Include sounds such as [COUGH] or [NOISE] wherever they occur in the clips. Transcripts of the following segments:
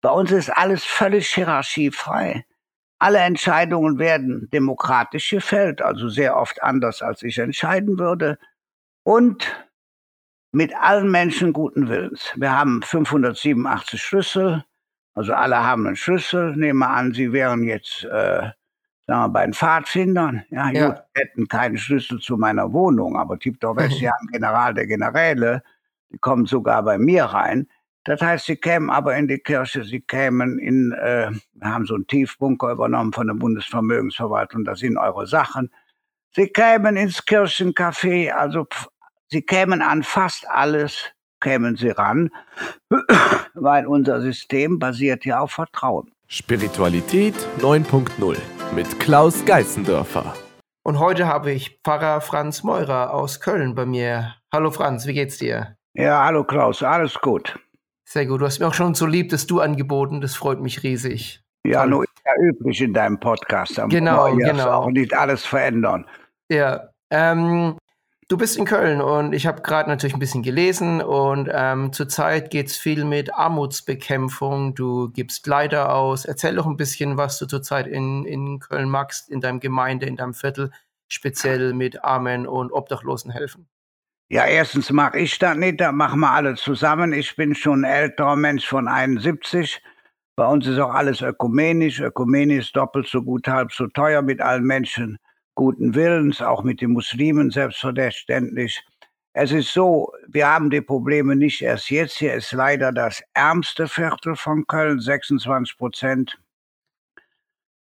Bei uns ist alles völlig hierarchiefrei. Alle Entscheidungen werden demokratisch gefällt, also sehr oft anders, als ich entscheiden würde. Und mit allen Menschen guten Willens. Wir haben 587 Schlüssel, also alle haben einen Schlüssel. Nehmen wir an, Sie wären jetzt, äh, sagen wir, bei den Pfadfindern. Ja, ja. gut, hätten keinen Schlüssel zu meiner Wohnung, aber Tiptow West, Sie haben General der Generäle, die kommen sogar bei mir rein. Das heißt, sie kämen aber in die Kirche, sie kämen in, äh, wir haben so einen Tiefbunker übernommen von der Bundesvermögensverwaltung, da sind eure Sachen. Sie kämen ins Kirchencafé, also sie kämen an fast alles, kämen sie ran, [COUGHS] weil unser System basiert ja auf Vertrauen. Spiritualität 9.0 mit Klaus Geißendörfer. Und heute habe ich Pfarrer Franz Meurer aus Köln bei mir. Hallo Franz, wie geht's dir? Ja, hallo Klaus, alles gut. Sehr gut. Du hast mir auch schon so lieb, dass du angeboten. Das freut mich riesig. Ja, Toll. nur ist ja üblich in deinem Podcast. Da genau, genau. Auch nicht alles verändern. Ja. Ähm, du bist in Köln und ich habe gerade natürlich ein bisschen gelesen und ähm, zurzeit geht es viel mit Armutsbekämpfung. Du gibst Kleider aus. Erzähl doch ein bisschen, was du zurzeit in, in Köln magst, in deinem Gemeinde, in deinem Viertel, speziell mit Armen und Obdachlosen helfen. Ja, erstens mache ich das nicht, da machen wir alle zusammen. Ich bin schon ein älterer Mensch von 71. Bei uns ist auch alles ökumenisch. Ökumenisch doppelt so gut, halb so teuer mit allen Menschen guten Willens, auch mit den Muslimen selbstverständlich. Es ist so, wir haben die Probleme nicht erst jetzt. Hier ist leider das ärmste Viertel von Köln, 26 Prozent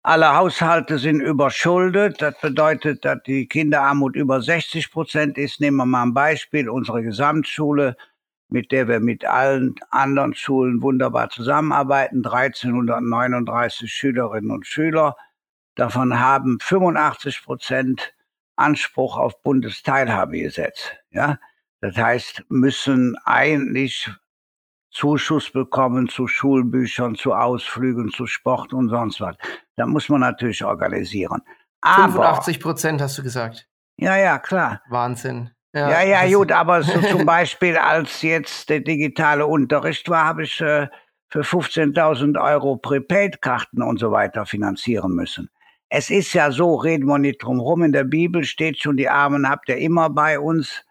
alle Haushalte sind überschuldet. Das bedeutet, dass die Kinderarmut über 60 Prozent ist. Nehmen wir mal ein Beispiel. Unsere Gesamtschule, mit der wir mit allen anderen Schulen wunderbar zusammenarbeiten. 1339 Schülerinnen und Schüler. Davon haben 85 Prozent Anspruch auf Bundesteilhabegesetz. Ja, das heißt, müssen eigentlich Zuschuss bekommen zu Schulbüchern, zu Ausflügen, zu Sport und sonst was. Da muss man natürlich organisieren. Aber, 85 Prozent hast du gesagt. Ja, ja, klar. Wahnsinn. Ja, ja, ja gut, aber so [LAUGHS] zum Beispiel, als jetzt der digitale Unterricht war, habe ich äh, für 15.000 Euro Prepaid-Karten und so weiter finanzieren müssen. Es ist ja so, reden wir nicht drum rum, in der Bibel steht schon, die Armen habt ihr immer bei uns,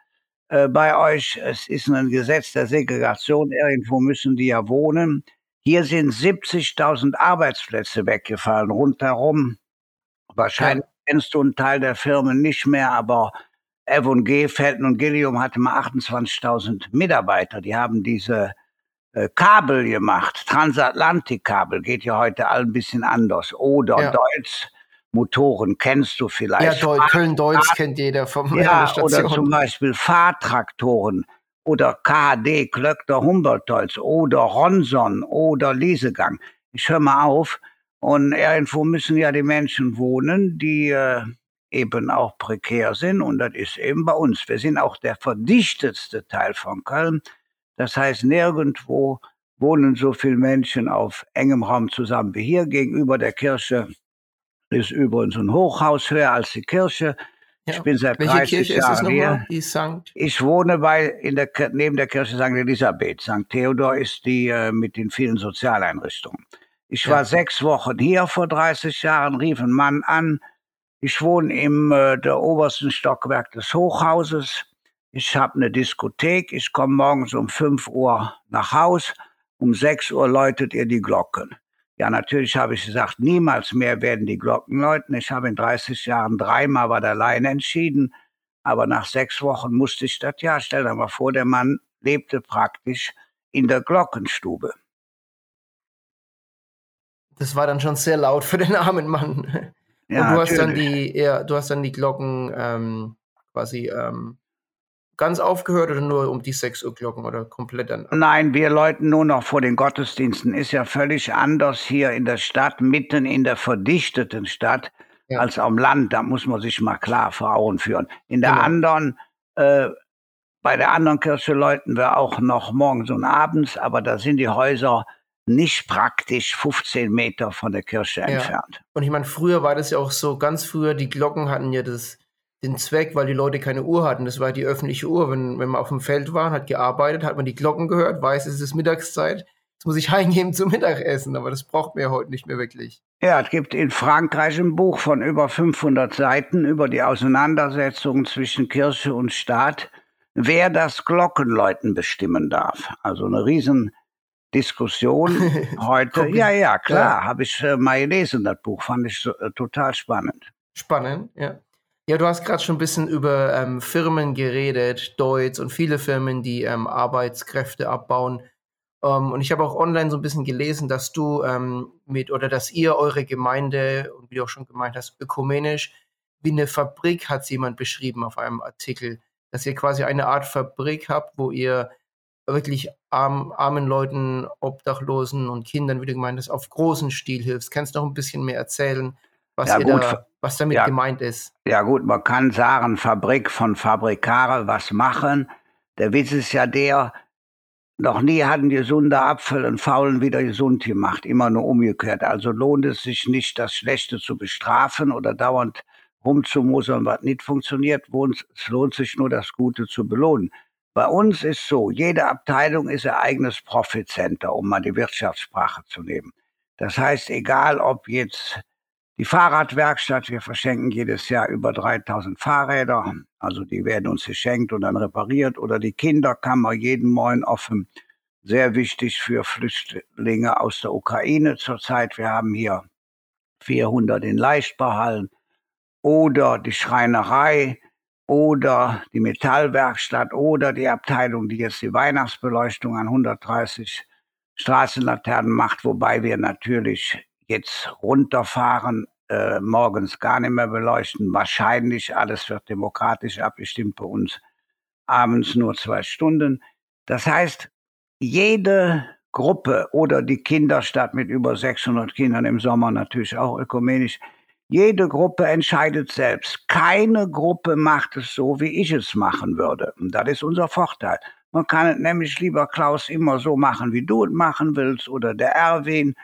äh, bei euch. Es ist ein Gesetz der Segregation, irgendwo müssen die ja wohnen. Hier sind 70.000 Arbeitsplätze weggefallen, rundherum. Wahrscheinlich ja. kennst du einen Teil der Firmen nicht mehr, aber F&G, Felten und Gillium hatte mal 28.000 Mitarbeiter. Die haben diese äh, Kabel gemacht. Transatlantikkabel geht ja heute all ein bisschen anders. Oder ja. Deutz Motoren kennst du vielleicht. Ja, Köln-Deutz kennt jeder vom Ja, oder zum Beispiel Fahrtraktoren oder KHD, Klöckner Humboldt-Holz oder Ronson oder Liesegang. Ich höre mal auf. Und irgendwo müssen ja die Menschen wohnen, die äh, eben auch prekär sind. Und das ist eben bei uns. Wir sind auch der verdichtetste Teil von Köln. Das heißt, nirgendwo wohnen so viele Menschen auf engem Raum zusammen wie hier. Gegenüber der Kirche ist übrigens ein Hochhaus höher als die Kirche. Ja. Ich bin seit Welche 30 Kirche Jahren hier. Die Sankt? Ich wohne bei, in der, neben der Kirche St. Elisabeth. St. Theodor ist die äh, mit den vielen Sozialeinrichtungen. Ich ja. war sechs Wochen hier vor 30 Jahren, rief ein Mann an. Ich wohne im äh, der obersten Stockwerk des Hochhauses. Ich habe eine Diskothek. Ich komme morgens um 5 Uhr nach Haus. Um 6 Uhr läutet ihr die Glocken. Ja, natürlich habe ich gesagt, niemals mehr werden die Glocken läuten. Ich habe in 30 Jahren dreimal bei der Leine entschieden, aber nach sechs Wochen musste ich das, ja, stell dir mal vor, der Mann lebte praktisch in der Glockenstube. Das war dann schon sehr laut für den armen Mann. Ja, Und du natürlich. hast dann die, ja, du hast dann die Glocken ähm, quasi ähm, ganz aufgehört oder nur um die 6 Uhr Glocken oder komplett dann? Nein, wir läuten nur noch vor den Gottesdiensten. Ist ja völlig anders hier in der Stadt, mitten in der verdichteten Stadt, ja. als am Land. Da muss man sich mal klar vor Augen führen. In der genau. anderen, äh, bei der anderen Kirche läuten wir auch noch morgens und abends, aber da sind die Häuser nicht praktisch 15 Meter von der Kirche ja. entfernt. Und ich meine, früher war das ja auch so, ganz früher, die Glocken hatten ja das den Zweck, weil die Leute keine Uhr hatten. Das war die öffentliche Uhr. Wenn, wenn man auf dem Feld war, hat gearbeitet, hat man die Glocken gehört, weiß, es ist Mittagszeit. Jetzt muss ich [LAUGHS] heimgehen zum Mittagessen, aber das braucht mir heute nicht mehr wirklich. Ja, es gibt in Frankreich ein Buch von über 500 Seiten über die Auseinandersetzung zwischen Kirche und Staat, wer das Glockenläuten bestimmen darf. Also eine Riesendiskussion [LAUGHS] heute. ja, ja, klar, ja. habe ich äh, mal gelesen, das Buch, fand ich äh, total spannend. Spannend, ja. Ja, du hast gerade schon ein bisschen über ähm, Firmen geredet, Deutsch und viele Firmen, die ähm, Arbeitskräfte abbauen. Ähm, und ich habe auch online so ein bisschen gelesen, dass du ähm, mit oder dass ihr eure Gemeinde und wie du auch schon gemeint hast, ökumenisch wie eine Fabrik hat jemand beschrieben auf einem Artikel, dass ihr quasi eine Art Fabrik habt, wo ihr wirklich arm, armen Leuten, Obdachlosen und Kindern, wie du gemeint hast, auf großen Stil hilfst. Kannst du noch ein bisschen mehr erzählen, was, ja, gut, da, was damit ja, gemeint ist? Ja gut, man kann sagen, Fabrik von Fabrikare was machen. Der Witz ist ja der, noch nie hatten gesunde Apfel und Faulen wieder gesund gemacht, immer nur umgekehrt. Also lohnt es sich nicht, das Schlechte zu bestrafen oder dauernd rumzumusern, was nicht funktioniert. Es lohnt sich nur, das Gute zu belohnen. Bei uns ist so, jede Abteilung ist ihr eigenes Profit Center, um mal die Wirtschaftssprache zu nehmen. Das heißt, egal ob jetzt die Fahrradwerkstatt, wir verschenken jedes Jahr über 3000 Fahrräder, also die werden uns geschenkt und dann repariert, oder die Kinderkammer jeden Morgen offen, sehr wichtig für Flüchtlinge aus der Ukraine zurzeit. Wir haben hier 400 in Leichtbauhallen, oder die Schreinerei. Oder die Metallwerkstatt. Oder die Abteilung, die jetzt die Weihnachtsbeleuchtung an 130 Straßenlaternen macht, wobei wir natürlich jetzt runterfahren, äh, morgens gar nicht mehr beleuchten. Wahrscheinlich, alles wird demokratisch abgestimmt bei uns, abends nur zwei Stunden. Das heißt, jede Gruppe oder die Kinderstadt mit über 600 Kindern im Sommer natürlich auch ökumenisch, jede Gruppe entscheidet selbst. Keine Gruppe macht es so, wie ich es machen würde. Und das ist unser Vorteil. Man kann es nämlich, lieber Klaus, immer so machen, wie du es machen willst, oder der Erwin,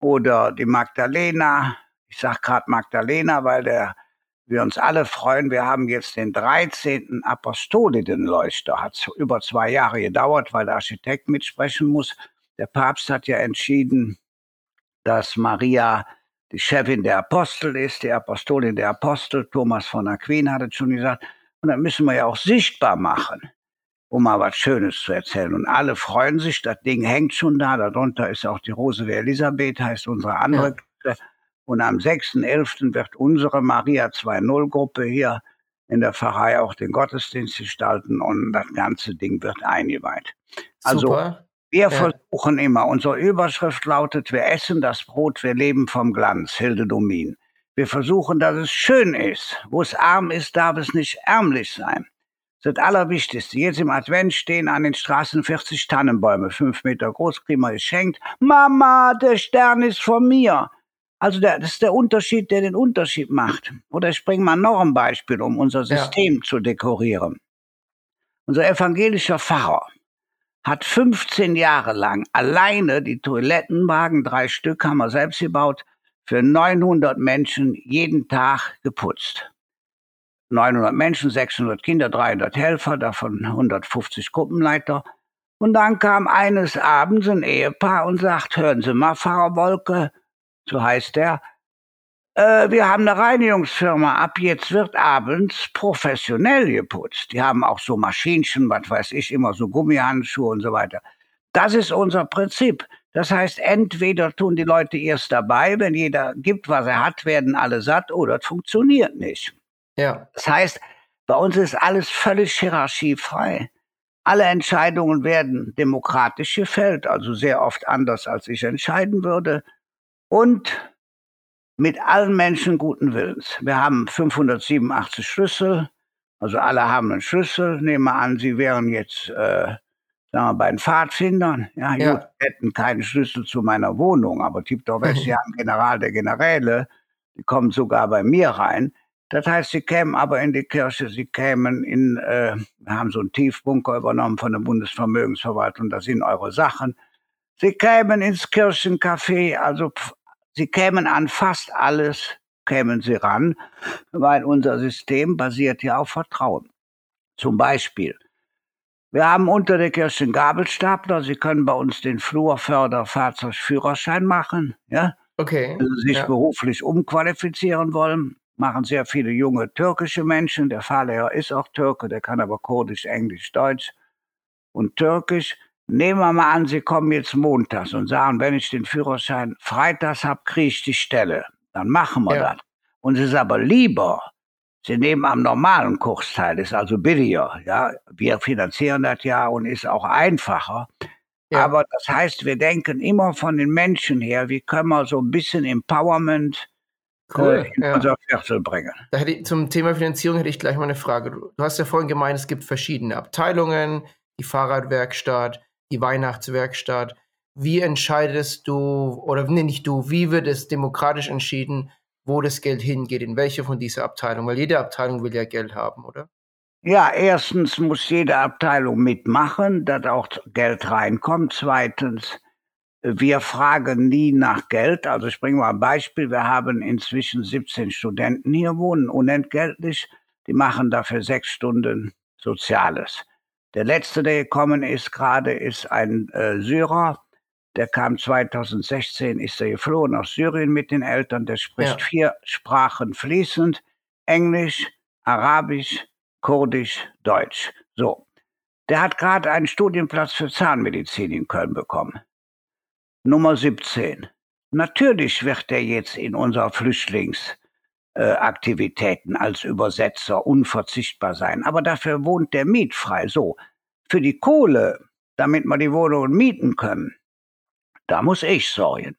oder die Magdalena. Ich sage gerade Magdalena, weil der, wir uns alle freuen. Wir haben jetzt den 13. Apostolidenleuchter. Hat über zwei Jahre gedauert, weil der Architekt mitsprechen muss. Der Papst hat ja entschieden, dass Maria die Chefin der Apostel ist, die Apostolin der Apostel. Thomas von Aquin hat es schon gesagt. Und dann müssen wir ja auch sichtbar machen, um mal was Schönes zu erzählen. Und alle freuen sich, das Ding hängt schon da. Darunter ist auch die Rose wie Elisabeth, heißt unsere andere. Ja. Und am 6.11. wird unsere Maria 2.0-Gruppe hier in der Pfarrei auch den Gottesdienst gestalten und das ganze Ding wird eingeweiht. Also Super. Wir ja. versuchen immer, unsere Überschrift lautet, wir essen das Brot, wir leben vom Glanz, Hilde Domin. Wir versuchen, dass es schön ist. Wo es arm ist, darf es nicht ärmlich sein. Das Allerwichtigste. Jetzt im Advent stehen an den Straßen 40 Tannenbäume, fünf Meter groß, wir geschenkt. Mama, der Stern ist von mir. Also der, das ist der Unterschied, der den Unterschied macht. Oder ich bringe mal noch ein Beispiel, um unser System ja. zu dekorieren. Unser evangelischer Pfarrer, hat 15 Jahre lang alleine die Toilettenwagen, drei Stück haben wir selbst gebaut, für 900 Menschen jeden Tag geputzt. 900 Menschen, 600 Kinder, 300 Helfer, davon 150 Gruppenleiter. Und dann kam eines Abends ein Ehepaar und sagt, hören Sie mal, Pfarrer Wolke, so heißt er, äh, wir haben eine Reinigungsfirma. Ab jetzt wird abends professionell geputzt. Die haben auch so Maschinchen, was weiß ich, immer so Gummihandschuhe und so weiter. Das ist unser Prinzip. Das heißt, entweder tun die Leute erst dabei, wenn jeder gibt, was er hat, werden alle satt, oder es funktioniert nicht. Ja. Das heißt, bei uns ist alles völlig hierarchiefrei. Alle Entscheidungen werden demokratisch gefällt, also sehr oft anders, als ich entscheiden würde. Und mit allen Menschen guten Willens. Wir haben 587 Schlüssel, also alle haben einen Schlüssel. Nehmen wir an, Sie wären jetzt äh, sagen wir, bei den Pfadfindern. Ja, ja. Gut, hätten keinen Schlüssel zu meiner Wohnung, aber gibt doch [LAUGHS] welche, haben General der Generäle, die kommen sogar bei mir rein. Das heißt, sie kämen aber in die Kirche, sie kämen in, äh, haben so einen Tiefbunker übernommen von der Bundesvermögensverwaltung, da sind eure Sachen. Sie kämen ins Kirchencafé, also Sie kämen an fast alles, kämen sie ran, weil unser System basiert ja auf Vertrauen. Zum Beispiel, Wir haben unter der Kirche einen Gabelstapler. Sie können bei uns den Flurförderfahrzeugführerschein machen. Ja? Okay. Wenn Sie sich ja. beruflich umqualifizieren wollen, machen sehr viele junge türkische Menschen. Der Fahrlehrer ist auch Türke, der kann aber Kurdisch, Englisch, Deutsch und Türkisch. Nehmen wir mal an, Sie kommen jetzt montags und sagen, wenn ich den Führerschein freitags habe, kriege ich die Stelle. Dann machen wir Ja. das. Und es ist aber lieber, Sie nehmen am normalen Kurs teil, ist also billiger. Ja? Wir finanzieren das ja und ist auch einfacher. Ja. Aber das heißt, wir denken immer von den Menschen her, wie können wir so ein bisschen Empowerment Cool. äh, in ja. unser Viertel bringen. Da hätte ich, zum Thema Finanzierung hätte ich gleich mal eine Frage. Du, hast ja vorhin gemeint, es gibt verschiedene Abteilungen, die Fahrradwerkstatt, die Weihnachtswerkstatt. Wie entscheidest du, oder nee, nicht du, wie wird es demokratisch entschieden, wo das Geld hingeht, in welche von dieser Abteilungen? Weil jede Abteilung will ja Geld haben, oder? Ja, erstens muss jede Abteilung mitmachen, dass auch Geld reinkommt. Zweitens, wir fragen nie nach Geld. Also ich bringe mal ein Beispiel. Wir haben inzwischen 17 Studenten hier wohnen, unentgeltlich. Die machen dafür sechs Stunden Soziales. Der letzte, der gekommen ist gerade, ist ein äh, Syrer. Der kam 2016, ist er geflohen aus Syrien mit den Eltern. Der spricht Ja. vier Sprachen fließend. Englisch, Arabisch, Kurdisch, Deutsch. So. Der hat gerade einen Studienplatz für Zahnmedizin in Köln bekommen. Nummer 17. Natürlich wird er jetzt in unserer Flüchtlingsaktivitäten äh, als Übersetzer unverzichtbar sein. Aber dafür wohnt der mietfrei. So. Für die Kohle, damit wir die Wohnungen mieten können, da muss ich sorgen.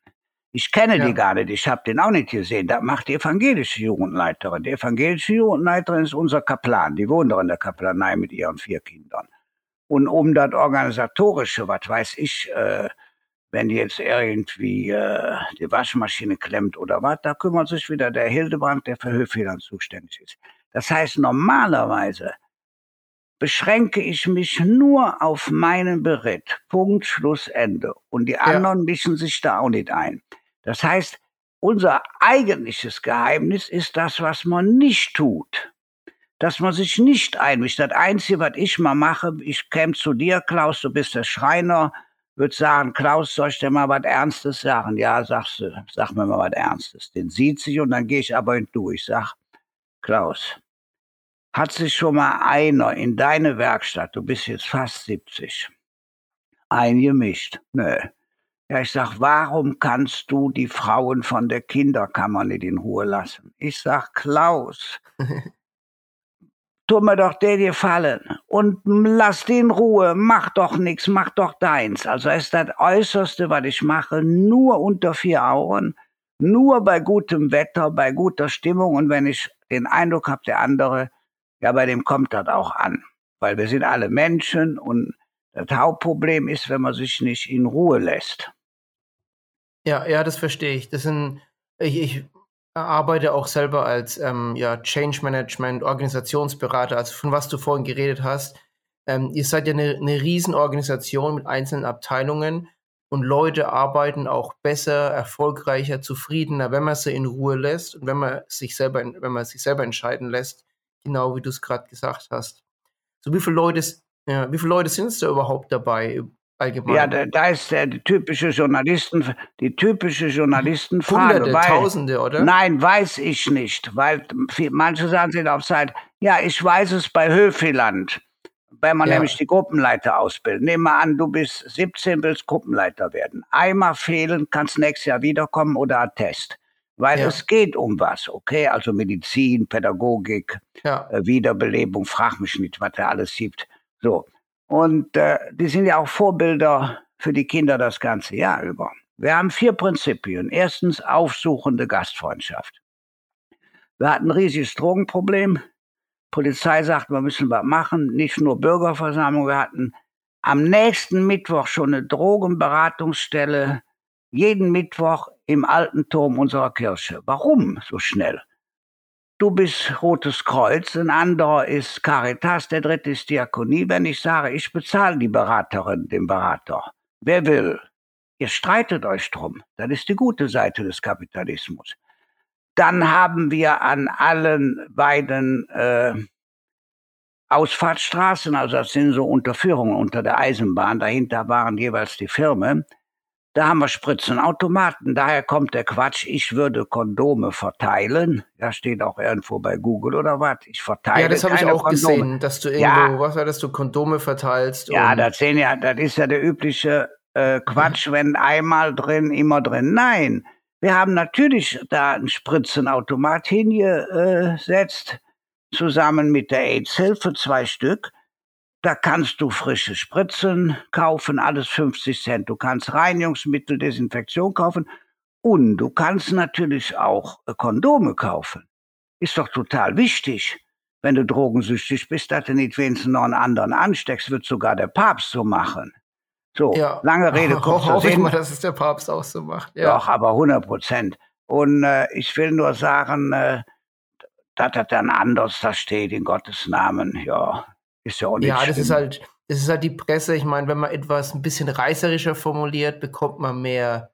Ich kenne Ja. die gar nicht, ich habe den auch nicht gesehen. Das macht die evangelische Jugendleiterin. Die evangelische Jugendleiterin ist unser Kaplan. Die wohnt doch in der Kaplanei mit ihren vier Kindern. Und um das Organisatorische, was weiß ich, äh, wenn jetzt irgendwie äh, die Waschmaschine klemmt oder was, da kümmert sich wieder der Hildebrand, der für Höfedern zuständig ist. Das heißt, normalerweise beschränke ich mich nur auf meinen Beritt. Punkt, Schluss, Ende. Und die anderen mischen sich da auch nicht ein. Das heißt, unser eigentliches Geheimnis ist das, was man nicht tut. Dass man sich nicht einmischt. Das Einzige, was ich mal mache, ich käme zu dir, Klaus, du bist der Schreiner, würde sagen, Klaus, soll ich dir mal was Ernstes sagen? Ja, sagst du, sag mir mal was Ernstes. Den sieht sich und dann gehe ich aber in du. Ich sag, Klaus, hat sich schon mal einer in deine Werkstatt, du bist jetzt fast 70, eingemischt? Nö. Ja, ich sag, warum kannst du die Frauen von der Kinderkammer nicht in Ruhe lassen? Ich sag, Klaus, [LAUGHS] tu mir doch der gefallen und lass die in Ruhe, mach doch nix, mach doch deins. Also ist das Äußerste, was ich mache, nur unter vier Augen, nur bei gutem Wetter, bei guter Stimmung und wenn ich den Eindruck habe, der andere, ja, bei dem kommt das auch an. Weil wir sind alle Menschen und das Hauptproblem ist, wenn man sich nicht in Ruhe lässt. Ja, ja, das verstehe ich. Das sind, ich, ich arbeite auch selber als ähm, ja, Change Management, Organisationsberater, also von was du vorhin geredet hast. Ähm, ihr seid ja eine, eine Riesenorganisation mit einzelnen Abteilungen und Leute arbeiten auch besser, erfolgreicher, zufriedener, wenn man sie in Ruhe lässt und wenn man sich selber, wenn man sich selber entscheiden lässt, genau wie du es gerade gesagt hast. So wie viele Leute, ja, wie viele Leute sind es da überhaupt dabei? Allgemein? Ja, da, da ist der, die typische Journalisten, die typische Journalistenfrage. Hunderte, weil, Tausende, oder? Nein, weiß ich nicht, weil viel, manche sagen sind auf Seite, ja, ich weiß es bei Höfeland, wenn man Ja. nämlich die Gruppenleiter ausbildet. Nehmen wir an, du bist 17, willst Gruppenleiter werden. Einmal fehlen, kannst nächstes Jahr wiederkommen oder Attest. Weil Ja. es geht um was, okay? Also Medizin, Pädagogik, Ja, äh, Wiederbelebung, frag mich nicht, was da alles gibt. So. Und äh, die sind ja auch Vorbilder für die Kinder das ganze Jahr über. Wir haben vier Prinzipien. Erstens aufsuchende Gastfreundschaft. Wir hatten ein riesiges Drogenproblem. Polizei sagt, wir müssen was machen. Nicht nur Bürgerversammlung. Wir hatten am nächsten Mittwoch schon eine Drogenberatungsstelle. Jeden Mittwoch im alten Turm unserer Kirche. Warum so schnell? Du bist Rotes Kreuz, ein anderer ist Caritas, der dritte ist Diakonie. Wenn ich sage, ich bezahle die Beraterin, den Berater, wer will? Ihr streitet euch drum. Das ist die gute Seite des Kapitalismus. Dann haben wir an allen beiden äh, Ausfahrtsstraßen, also das sind so Unterführungen unter der Eisenbahn, dahinter waren jeweils die Firmen. Da haben wir Spritzenautomaten, daher kommt der Quatsch, ich würde Kondome verteilen. Ja, steht auch irgendwo bei Google oder was. Ich verteile Ja, das habe ich auch Kondome. gesehen, dass du irgendwo, Ja. was war das, du Kondome verteilst. Ja, das sehen ja, das ist ja der übliche äh, Quatsch, [LAUGHS] wenn einmal drin, immer drin. Nein, wir haben natürlich da einen Spritzenautomat hingesetzt, zusammen mit der AIDS-Hilfe, zwei Stück. Da kannst du frische Spritzen kaufen, alles 50 Cent. Du kannst Reinigungsmittel, Desinfektion kaufen und du kannst natürlich auch äh, Kondome kaufen. Ist doch total wichtig wenn du drogensüchtig bist, dass du nicht wenigstens noch einen anderen ansteckst, wird sogar der Papst so machen. So, ja. lange Rede, [LAUGHS] kurzer Hoffe ich mal, dass es der Papst auch so macht. Ja. Doch, aber 100 Prozent. Und äh, ich will nur sagen, äh, dass das dann anders da steht, in Gottes Namen. Ja, ist ja auch nicht Ja, das schlimm. ist halt, das ist halt die Presse. Ich meine, wenn man etwas ein bisschen reißerischer formuliert, bekommt man mehr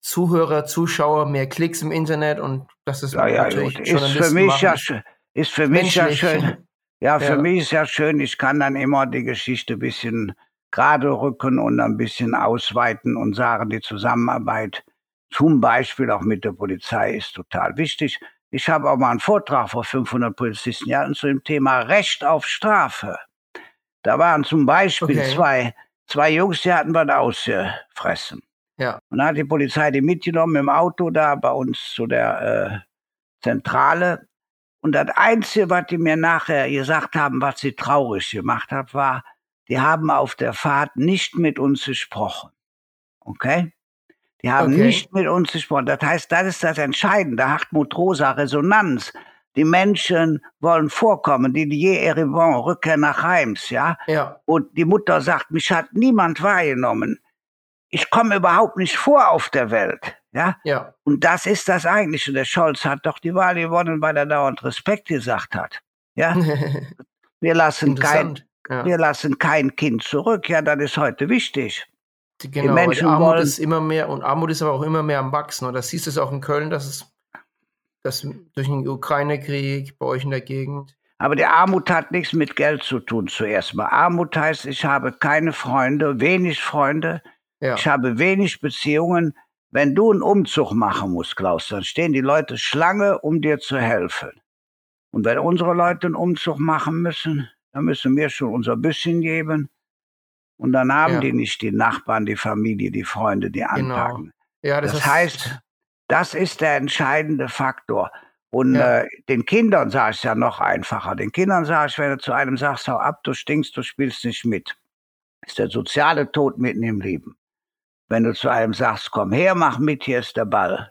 Zuhörer, Zuschauer, mehr Klicks im Internet und das ist ja, ja, natürlich gut. Ist für mich ja, das ist für mich ja menschlich. schön. Ja, für Ja. mich ist ja schön, ich kann dann immer die Geschichte ein bisschen gerade rücken und ein bisschen ausweiten und sagen, die Zusammenarbeit zum Beispiel auch mit der Polizei ist total wichtig. Ich habe auch mal einen Vortrag vor 500 Polizisten gehalten zu dem Thema Recht auf Strafe. Da waren zum Beispiel Okay. zwei, zwei Jungs, die hatten was ausgefressen. Ja. Und dann hat die Polizei die mitgenommen im Auto da bei uns zu der äh, Zentrale. Und das Einzige, was die mir nachher gesagt haben, was sie traurig gemacht hat, war, die haben auf der Fahrt nicht mit uns gesprochen. Okay? Die haben Okay. nicht mit uns gesprochen. Das heißt, das ist das Entscheidende. Hartmut Rosa, Resonanz. Die Menschen wollen vorkommen, die die Erivon, Rückkehr nach Heims, ja? Ja, Und die Mutter sagt, mich hat niemand wahrgenommen. Ich komme überhaupt nicht vor auf der Welt, ja? ja. Und das ist das Eigentliche. Der Scholz hat doch die Wahl gewonnen, weil er dauernd Respekt gesagt hat. Ja, [LAUGHS] wir lassen kein. Ja. wir lassen kein Kind zurück. Ja, das ist heute wichtig. Genau, Menschen weil Armut wollen- ist immer mehr und Armut ist aber auch immer mehr am Wachsen. Und das siehst du es auch in Köln, dass es dass durch den Ukraine-Krieg bei euch in der Gegend. Aber die Armut hat nichts mit Geld zu tun zuerst mal. Armut heißt, ich habe keine Freunde, wenig Freunde, Ja, ich habe wenig Beziehungen. Wenn du einen Umzug machen musst, Klaus, dann stehen die Leute Schlange, um dir zu helfen. Und wenn unsere Leute einen Umzug machen müssen, dann müssen wir schon unser bisschen geben. Und dann haben Ja. die nicht die Nachbarn, die Familie, die Freunde, die Genau. anpacken. ja Das ist- heißt, das ist der entscheidende Faktor. Und Ja. äh, den Kindern sage ich es ja noch einfacher. Den Kindern sage ich, wenn du zu einem sagst, hau ab, du stinkst, du spielst nicht mit. Ist der soziale Tod mitten im Leben. Wenn du zu einem sagst, komm her, mach mit, hier ist der Ball.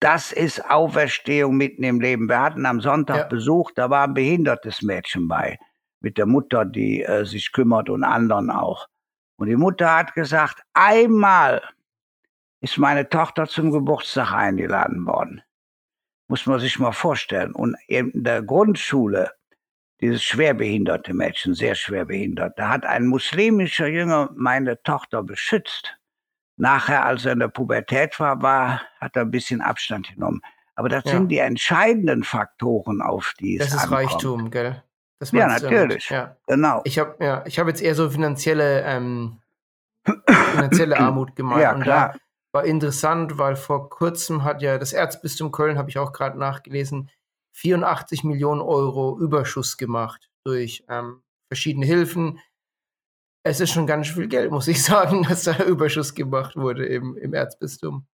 Das ist Auferstehung mitten im Leben. Wir hatten am Sonntag Ja. Besuch, da war ein behindertes Mädchen bei. Mit der Mutter, die äh, sich kümmert und anderen auch. Und die Mutter hat gesagt, einmal ist meine Tochter zum Geburtstag eingeladen worden. Muss man sich mal vorstellen. Und in der Grundschule, dieses schwerbehinderte Mädchen, sehr schwerbehindert, da hat ein muslimischer Jünger meine Tochter beschützt. Nachher, als er in der Pubertät war, war hat er ein bisschen Abstand genommen. Aber das Ja. sind die entscheidenden Faktoren, auf die es das ist ankommt. Reichtum, gell? Ja, natürlich. Ja. Genau. Ich habe ja, ich hab jetzt eher so finanzielle, ähm, finanzielle [CLEARS THROAT] Armut gemeint. ja, und klar. da war interessant, weil vor kurzem hat ja das Erzbistum Köln, habe ich auch gerade nachgelesen, 84 Millionen Euro Überschuss gemacht durch ähm, verschiedene Hilfen. Es ist schon ganz viel Geld, muss ich [LAUGHS] sagen, dass da Überschuss gemacht wurde im, im Erzbistum.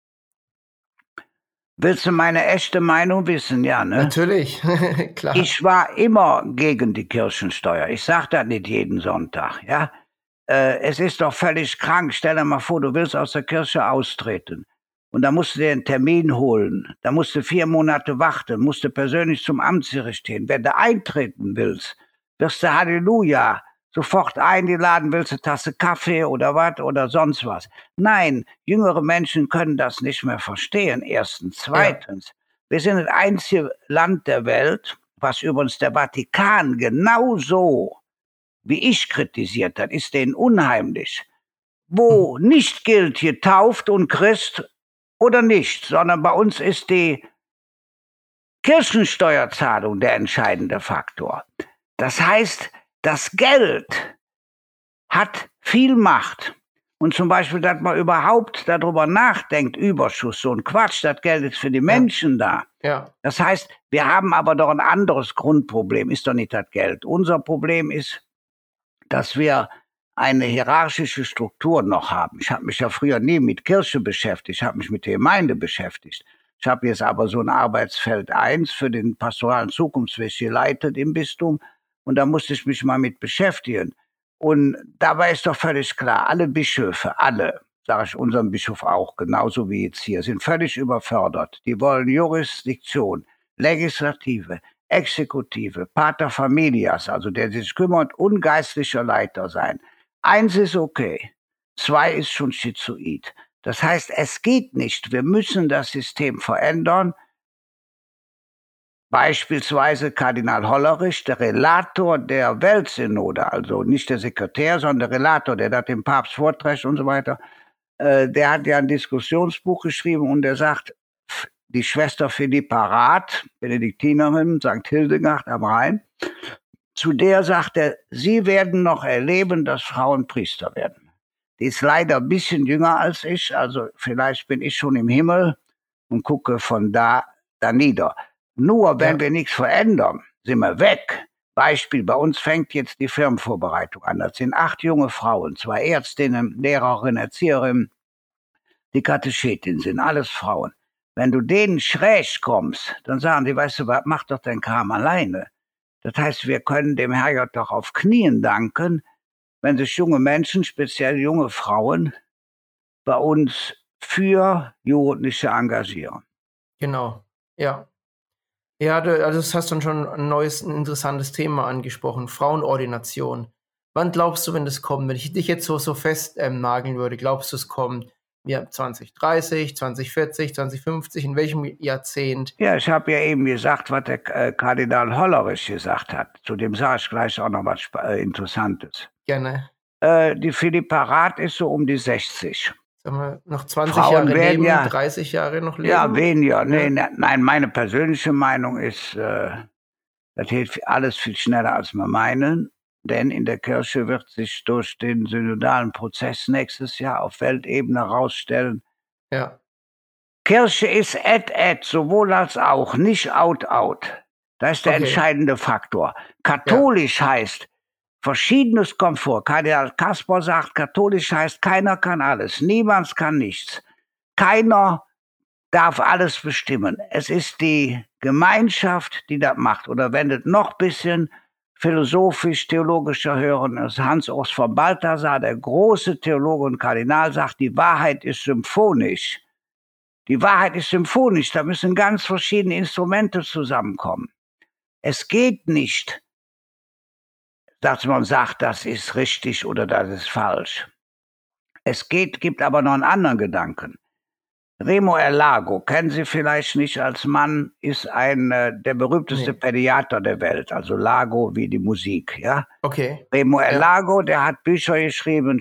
Willst du meine echte Meinung wissen? Ja, ne? Natürlich, [LAUGHS] klar. Ich war immer gegen die Kirchensteuer. Ich sage das nicht jeden Sonntag, ja. Äh, es ist doch völlig krank. Stell dir mal vor, du willst aus der Kirche austreten. Und da musst du dir einen Termin holen. Da musst du vier Monate warten, musst du persönlich zum Amtsgericht gehen. Wenn du eintreten willst, wirst du Halleluja sofort eingeladen, willst du Tasse Kaffee oder was oder sonst was. Nein, jüngere Menschen können das nicht mehr verstehen. Erstens. Zweitens, wir sind das einzige Land der Welt, was übrigens der Vatikan genauso wie ich kritisiert hat, ist denen unheimlich, wo nicht gilt, getauft und Christ oder nicht, sondern bei uns ist die Kirchensteuerzahlung der entscheidende Faktor. Das heißt, das Geld hat viel Macht. Und zum Beispiel, dass man überhaupt darüber nachdenkt, Überschuss, so ein Quatsch, das Geld ist für die Menschen ja. da. Ja. Das heißt, wir haben aber doch ein anderes Grundproblem, ist doch nicht das Geld. Unser Problem ist, dass wir eine hierarchische Struktur noch haben. Ich habe mich ja früher nie mit Kirche beschäftigt, ich habe mich mit der Gemeinde beschäftigt. Ich habe jetzt aber so ein Arbeitsfeld 1 für den pastoralen Zukunftsweg geleitet im Bistum und da musste ich mich mal mit beschäftigen. Und dabei ist doch völlig klar, alle Bischöfe, alle, sage ich unserem Bischof auch, genauso wie jetzt hier, sind völlig überfordert. Die wollen Jurisdiktion, Legislative, Exekutive, Pater Familias, also der sich kümmert, und geistlicher Leiter sein. Eins ist okay, zwei ist schon schizoid. Das heißt, es geht nicht. Wir müssen das System verändern. Beispielsweise Kardinal Hollerich, der Relator der Weltsynode, also nicht der Sekretär, sondern der Relator, der das dem Papst vorträgt und so weiter, äh, der hat ja ein Diskussionsbuch geschrieben und der sagt, die Schwester Philippa Rath, Benediktinerin, St. Hildegard am Rhein, zu der sagt er, sie werden noch erleben, dass Frauen Priester werden. Die ist leider ein bisschen jünger als ich, also vielleicht bin ich schon im Himmel und gucke von da, da nieder. Nur wenn ja. wir nichts verändern, sind wir weg. Beispiel, bei uns fängt jetzt die Firmenvorbereitung an. Das sind acht junge Frauen, zwei Ärztinnen, Lehrerin, Erzieherin, die Katechetin sind alles Frauen. Wenn du denen schräg kommst, dann sagen die, weißt du was, mach doch dein Kram alleine. Das heißt, wir können dem Herrgott doch auf Knien danken, wenn sich junge Menschen, speziell junge Frauen, bei uns für Jugendliche engagieren. Genau, ja. Ja, also das hast du schon ein neues, ein interessantes Thema angesprochen, Frauenordination. Wann glaubst du, wenn das kommt? Wenn ich dich jetzt so, so fest ähm, nageln würde, glaubst du, es kommt? Ja, 2030, 2040, 2050, in welchem Jahrzehnt? Ja, ich habe ja eben gesagt, was der äh, Kardinal Hollerich gesagt hat. Zu dem sage ich gleich auch noch was äh, Interessantes. Gerne. Äh, die Philippa Rath ist so um die 60. Sagen wir, noch 20 Frauen Jahre leben, ja, 30 Jahre noch leben? Ja, weniger. Nee, ne, nein, meine persönliche Meinung ist, äh, das geht alles viel schneller, als wir meinen. Denn in der Kirche wird sich durch den synodalen Prozess nächstes Jahr auf Weltebene herausstellen, ja. Kirche ist et-et, sowohl als auch, nicht out-out. Das ist der okay. entscheidende Faktor. Katholisch ja. heißt, Verschiedenes kommt vor. Kardinal Kasper sagt, katholisch heißt, keiner kann alles, niemand kann nichts. Keiner darf alles bestimmen. Es ist die Gemeinschaft, die das macht. Oder wenn es noch bisschen philosophisch, theologischer hören, Hans-Urs von Balthasar, der große Theologe und Kardinal, sagt, die Wahrheit ist symphonisch. Die Wahrheit ist symphonisch, da müssen ganz verschiedene Instrumente zusammenkommen. Es geht nicht, dass man sagt, das ist richtig oder das ist falsch. Es geht, gibt aber noch einen anderen Gedanken. Remo Erlago, kennen Sie vielleicht nicht als Mann, ist ein äh, der berühmteste nee. Pädiater der Welt, also Lago wie die Musik, ja? Okay. Remo Erlago, ja. der hat Bücher geschrieben,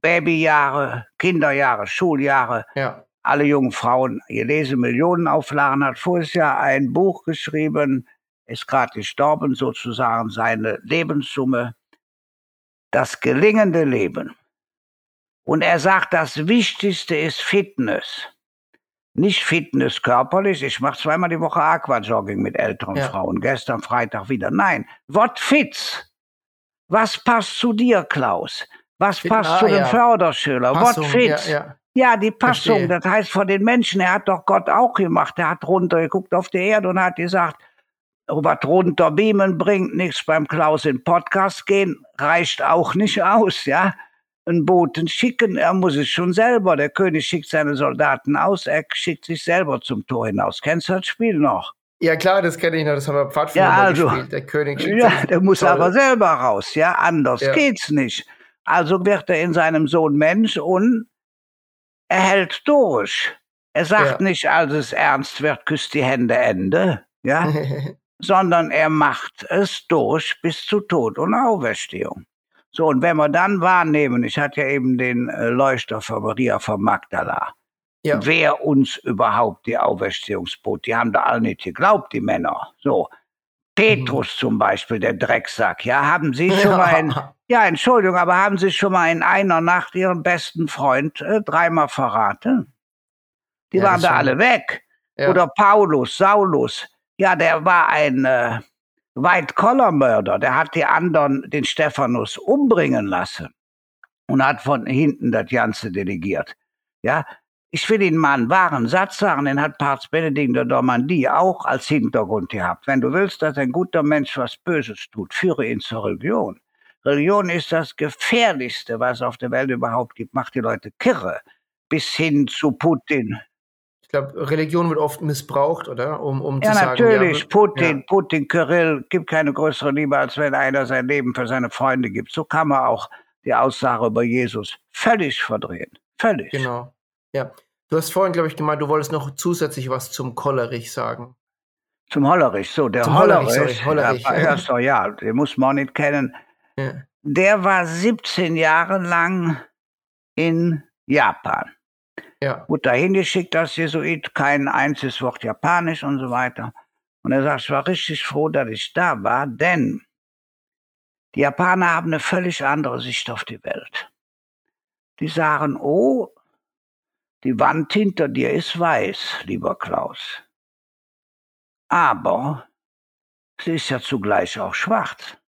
Babyjahre, Kinderjahre, Schuljahre. Ja. Alle jungen Frauen gelesen, Millionenauflagen, hat vorher Jahr ein Buch geschrieben, ist gerade gestorben, sozusagen seine Lebenssumme, das gelingende Leben. Und er sagt, das Wichtigste ist Fitness. Nicht Fitness körperlich, ich mache zweimal die Woche Aquajogging mit älteren ja. Frauen, gestern Freitag wieder. Nein, what fits? Was passt zu dir, Klaus? Was Fit, passt ah, zu dem ja. Förderschüler? Passung, what fits? Ja, ja. ja die Passung, Verstehe. das heißt von den Menschen, er hat doch Gott auch gemacht. Er hat runtergeguckt auf die Erde und hat gesagt, was runter beamen bringt nichts beim Klaus in Podcast gehen, reicht auch nicht aus, ja. Ein Boten schicken, er muss es schon selber. Der König schickt seine Soldaten aus, er schickt sich selber zum Tor hinaus. Kennst du das Spiel noch? Ja klar, das kenne ich noch, das haben wir Pfadfinder ja, also, gespielt. Der König schickt Ja, der muss toll. aber selber raus, ja, anders ja. geht's nicht. Also wird er in seinem Sohn Mensch und er hält durch. Er sagt ja. nicht, als es ernst wird, küsst die Hände Ende, ja. [LAUGHS] sondern er macht es durch bis zu Tod und Auferstehung. So, und wenn wir dann wahrnehmen, ich hatte ja eben den äh, Leuchter von Maria von Magdala, ja. wer uns überhaupt die Auferstehungsboot, die haben da alle nicht geglaubt, die Männer. So, Petrus zum Beispiel, der Drecksack, ja, haben Sie [LAUGHS] schon mal in, ja, Entschuldigung, aber haben Sie schon mal in einer Nacht Ihren besten Freund äh, dreimal verraten? Die Ja, waren da alle weg. Ja. Oder Paulus, Saulus, ja, der war ein äh, White-Collar-Mörder, der hat die anderen, den Stephanus, umbringen lassen und hat von hinten das Ganze delegiert. Ja, ich will Ihnen mal einen wahren Satz sagen, den hat Papst Benedikt der Normandie auch als Hintergrund gehabt. Wenn du willst, dass ein guter Mensch was Böses tut, führe ihn zur Religion. Religion ist das Gefährlichste, was es auf der Welt überhaupt gibt. Macht die Leute kirre. Bis hin zu Putin. Glaube, Religion wird oft missbraucht, oder? Um, um Ja, zu sagen, natürlich. ja, Putin, ja. Putin, Kyrill, gibt keine größere Liebe, als wenn einer sein Leben für seine Freunde gibt. So kann man auch die Aussage über Jesus völlig verdrehen. Völlig. Genau. Ja. Du hast vorhin, glaube ich, gemeint, du wolltest noch zusätzlich was zum Kollerich sagen. Zum Hollerich, so, der Zum Hollerich, Hollerich, sorry, Hollerich, ja, ja. den muss man nicht kennen. Ja. Der war 17 Jahre lang in Japan. Ja. Wurde dahin geschickt als Jesuit, kein einziges Wort Japanisch und so weiter. Und er sagt, ich war richtig froh, dass ich da war, denn die Japaner haben eine völlig andere Sicht auf die Welt. Die sagen, oh, die Wand hinter dir ist weiß, lieber Klaus. Aber sie ist ja zugleich auch schwarz.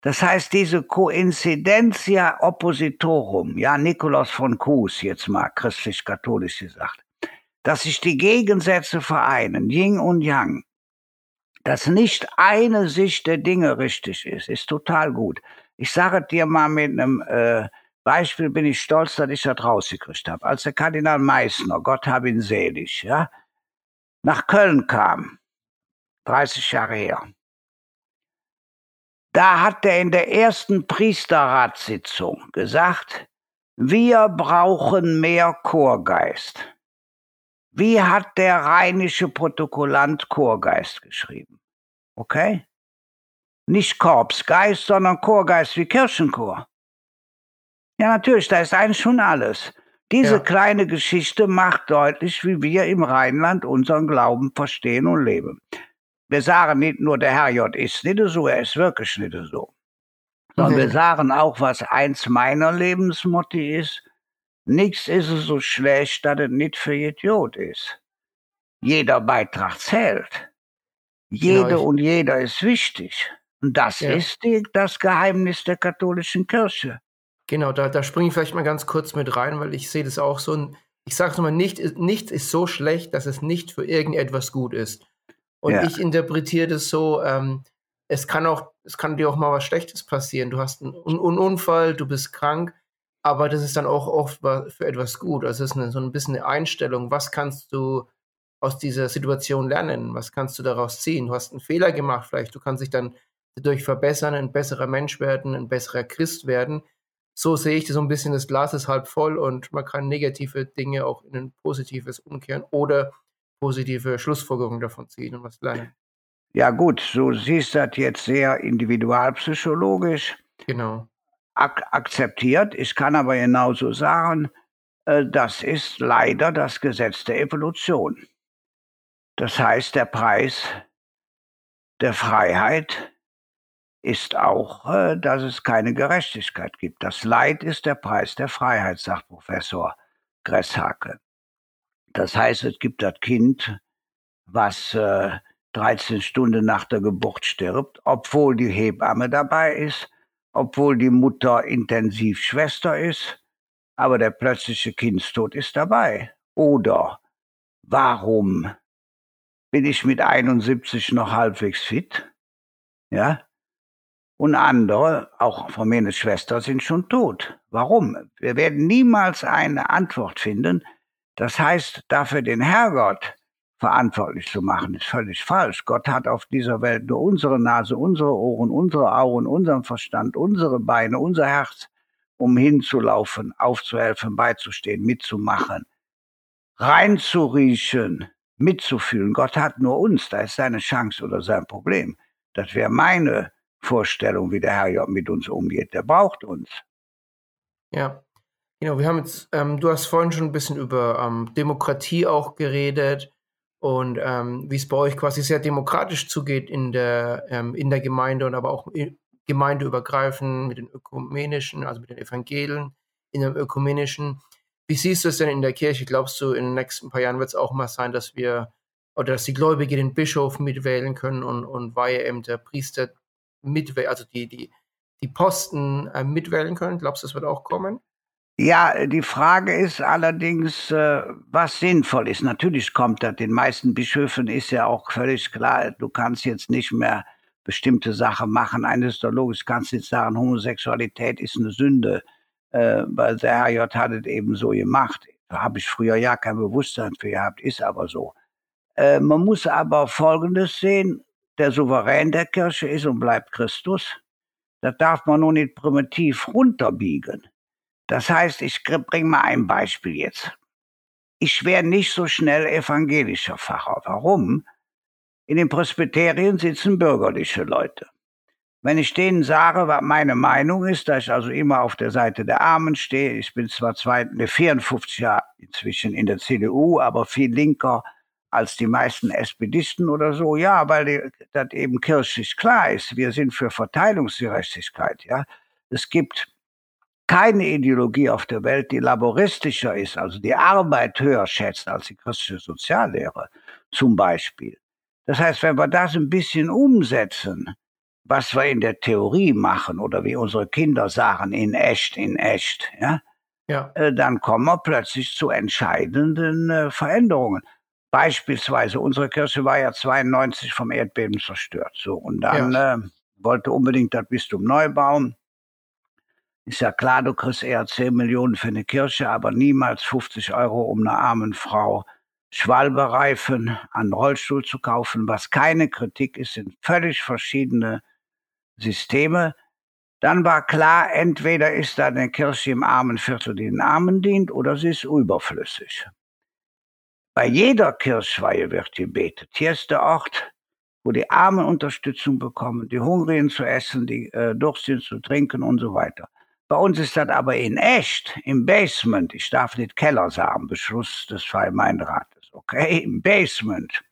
Das heißt, diese Coincidentia oppositorum, ja, Nikolaus von Kues jetzt mal christlich-katholisch gesagt, dass sich die Gegensätze vereinen, Yin und Yang, dass nicht eine Sicht der Dinge richtig ist, ist total gut. Ich sage dir mal mit einem äh, Beispiel, bin ich stolz, dass ich das rausgekriegt habe. Als der Kardinal Meissner, Gott hab ihn selig, ja, nach Köln kam, 30 Jahre her, da hat er in der ersten Priesterratssitzung gesagt, wir brauchen mehr Chorgeist. Wie hat der rheinische Protokollant Chorgeist geschrieben? Okay? Nicht Korpsgeist, sondern Chorgeist wie Kirchenchor. Ja, natürlich, da ist eigentlich schon alles. Diese Ja. kleine Geschichte macht deutlich, wie wir im Rheinland unseren Glauben verstehen und leben. Wir sagen nicht nur, der Herrgott ist nicht so, er ist wirklich nicht so. Sondern Nee. wir sagen auch, was eins meiner Lebensmotti ist. Nichts ist so schlecht, dass es nicht für Idiot ist. Jeder Beitrag zählt. Jede Genau, und jeder ist wichtig. Und das Ja. ist die, das Geheimnis der katholischen Kirche. Genau, da, da springe ich vielleicht mal ganz kurz mit rein, weil ich sehe das auch so. Ein, ich sage es nochmal, nicht, nichts ist so schlecht, dass es nicht für irgendetwas gut ist. Und Ja. ich interpretiere das so, ähm, es kann auch, es kann dir auch mal was Schlechtes passieren. Du hast einen, einen Unfall, du bist krank, aber das ist dann auch oft für etwas gut. Also es ist eine, so ein bisschen eine Einstellung. Was kannst du aus dieser Situation lernen? Was kannst du daraus ziehen? Du hast einen Fehler gemacht, vielleicht. Du kannst dich dann dadurch verbessern, ein besserer Mensch werden, ein besserer Christ werden. So sehe ich das so ein bisschen, das Glas ist halb voll und man kann negative Dinge auch in ein positives umkehren oder positive Schlussfolgerungen davon ziehen und was lernen. Ja gut, du siehst das jetzt sehr individualpsychologisch Genau. ak akzeptiert. Ich kann aber genauso sagen, äh, das ist leider das Gesetz der Evolution. Das heißt, der Preis der Freiheit ist auch, äh, dass es keine Gerechtigkeit gibt. Das Leid ist der Preis der Freiheit, sagt Professor Gresshake. Das heißt, es gibt das Kind, was äh, 13 Stunden nach der Geburt stirbt, obwohl die Hebamme dabei ist, obwohl die Mutter Intensivschwester ist, aber der plötzliche Kindstod ist dabei. Oder warum bin ich mit 71 noch halbwegs fit? Ja? Und andere, auch von mir eine Schwester, sind schon tot. Warum? Wir werden niemals eine Antwort finden. Das heißt, dafür den Herrgott verantwortlich zu machen, ist völlig falsch. Gott hat auf dieser Welt nur unsere Nase, unsere Ohren, unsere Augen, unseren Verstand, unsere Beine, unser Herz, um hinzulaufen, aufzuhelfen, beizustehen, mitzumachen, reinzuriechen, mitzufühlen. Gott hat nur uns, da ist seine Chance oder sein Problem. Das wäre meine Vorstellung, wie der Herrgott mit uns umgeht. Der braucht uns. Ja. Genau, wir haben jetzt, ähm, du hast vorhin schon ein bisschen über ähm, Demokratie auch geredet und ähm, wie es bei euch quasi sehr demokratisch zugeht in der, ähm, in der Gemeinde und aber auch gemeindeübergreifend mit den ökumenischen, also mit den Evangelien in dem ökumenischen. Wie siehst du es denn in der Kirche? Glaubst du, in den nächsten paar Jahren wird es auch mal sein, dass wir oder dass die Gläubigen den Bischof mitwählen können und, und Weiheämter, Priester mitwählen, also die, die, die Posten äh, mitwählen können? Glaubst du, das wird auch kommen? Ja, die Frage ist allerdings, äh, was sinnvoll ist. Natürlich kommt das. Den meisten Bischöfen ist ja auch völlig klar, du kannst jetzt nicht mehr bestimmte Sachen machen. Eines ist doch logisch, kannst jetzt sagen, Homosexualität ist eine Sünde, äh, weil der Herrgott hat es eben so gemacht. Da habe ich früher ja kein Bewusstsein für gehabt, ist aber so. Äh, man muss aber Folgendes sehen, der Souverän der Kirche ist und bleibt Christus. Das darf man nur nicht primitiv runterbiegen. Das heißt, ich bringe mal ein Beispiel jetzt. Ich wäre nicht so schnell evangelischer Pfarrer. Warum? In den Presbyterien sitzen bürgerliche Leute. Wenn ich denen sage, was meine Meinung ist, dass ich also immer auf der Seite der Armen stehe, ich bin zwar zwei, ne, 54 Jahre inzwischen in der CDU, aber viel linker als die meisten SPD-Isten oder so, ja, weil das eben kirchlich klar ist. Wir sind für Verteilungsgerechtigkeit, ja. Es gibt keine Ideologie auf der Welt, die laboristischer ist, also die Arbeit höher schätzt als die christliche Soziallehre zum Beispiel. Das heißt, wenn wir das ein bisschen umsetzen, was wir in der Theorie machen oder wie unsere Kinder sagen, in echt, in echt, ja, ja. Äh, dann kommen wir plötzlich zu entscheidenden äh, Veränderungen. Beispielsweise, unsere Kirche war ja 92 vom Erdbeben zerstört. So, und dann ja. äh, wollte unbedingt das Bistum neu bauen. Ist ja klar, du kriegst eher 10 Millionen für eine Kirche, aber niemals 50 Euro, um einer armen Frau Schwalbereifen an Rollstuhl zu kaufen. Was keine Kritik ist, sind völlig verschiedene Systeme. Dann war klar, entweder ist da eine Kirche im armen Viertel, die den Armen dient, oder sie ist überflüssig. Bei jeder Kirchweihe wird gebetet. Hier ist der Ort, wo die Armen Unterstützung bekommen, die Hungrigen zu essen, die äh, Durstigen zu trinken und so weiter. Bei uns ist das aber in echt, im Basement. Ich darf nicht Keller sagen, Beschluss des Freimainrates. Okay, im Basement.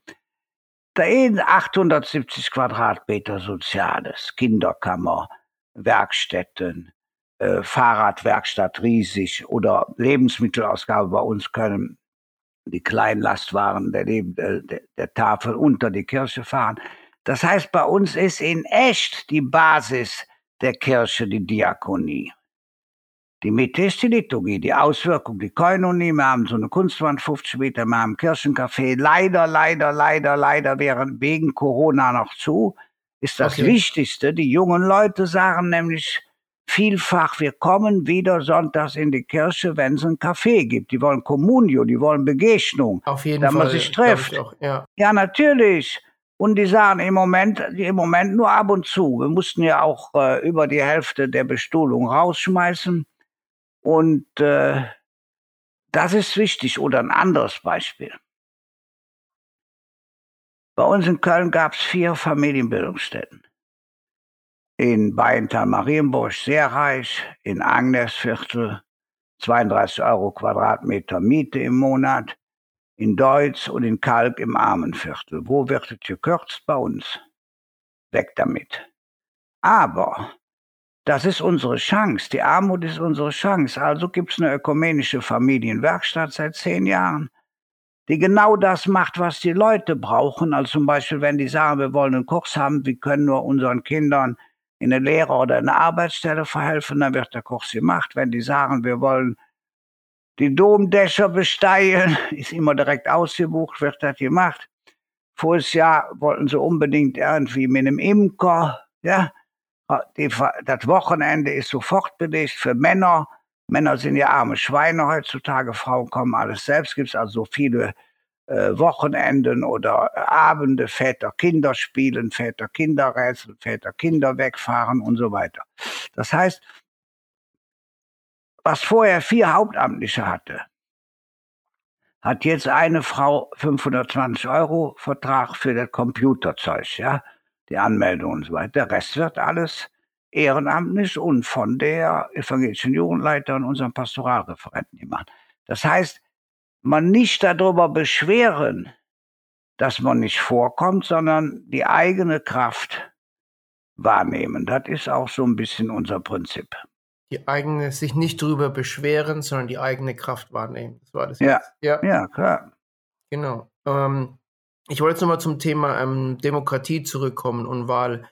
Da sind 870 Quadratmeter Soziales, Kinderkammer, Werkstätten, äh, Fahrradwerkstatt riesig oder Lebensmittelausgabe bei uns können die Kleinlastwaren der, der, der Tafel unter die Kirche fahren. Das heißt, bei uns ist in echt die Basis der Kirche die Diakonie. Die Mitte ist die Liturgie, die Auswirkung, die Koinonie. Wir haben so eine Kunstwand 50 Meter, wir haben Kirchencafé. Leider, leider, leider, leider während wegen Corona noch zu. Ist das okay. Wichtigste. Die jungen Leute sagen nämlich vielfach, wir kommen wieder sonntags in die Kirche, wenn es ein Kaffee gibt. Die wollen Kommunio, die wollen Begegnung. Auf jeden da Fall. Man sich trifft. Auch, ja. ja, natürlich. Und die sagen im Moment, im Moment nur ab und zu. Wir mussten ja auch äh, über die Hälfte der Bestuhlung rausschmeißen. Und äh, das ist wichtig. Oder ein anderes Beispiel. Bei uns in Köln gab es vier Familienbildungsstätten. In Beintal-Marienburg sehr reich, in Agnesviertel 32 Euro Quadratmeter Miete im Monat, in Deutz und in Kalk im Armenviertel. Wo wird es gekürzt? Bei uns. Weg damit. Aber das ist unsere Chance. Die Armut ist unsere Chance. Also gibt es eine ökumenische Familienwerkstatt seit zehn Jahren, die genau das macht, was die Leute brauchen. Also zum Beispiel, wenn die sagen, wir wollen einen Kurs haben, wir können nur unseren Kindern in eine Lehre oder eine Arbeitsstelle verhelfen, dann wird der Kurs gemacht. Wenn die sagen, wir wollen die Domdächer besteigen, [LAUGHS] ist immer direkt ausgebucht, wird das gemacht. Voriges Jahr wollten sie unbedingt irgendwie mit einem Imker, ja, die, das Wochenende ist sofort belegt für Männer. Männer sind ja arme Schweine heutzutage, Frauen kommen alles selbst. Gibt es also viele äh, Wochenenden oder Abende, Väter Kinder spielen, Väter Kinder rätseln, Väter Kinder wegfahren und so weiter. Das heißt, was vorher vier Hauptamtliche hatte, hat jetzt eine Frau 520 Euro Vertrag für das Computerzeug, ja die Anmeldung und so weiter. Der Rest wird alles ehrenamtlich und von der evangelischen Jugendleiter und unserem Pastoralreferenten gemacht. Das heißt, man nicht darüber beschweren, dass man nicht vorkommt, sondern die eigene Kraft wahrnehmen. Das ist auch so ein bisschen unser Prinzip. Die eigene, sich nicht drüber beschweren, sondern die eigene Kraft wahrnehmen. Das war das. Ja, ja. ja klar. Genau. Ähm, ich wollte jetzt nochmal zum Thema ähm, Demokratie zurückkommen und Wahl.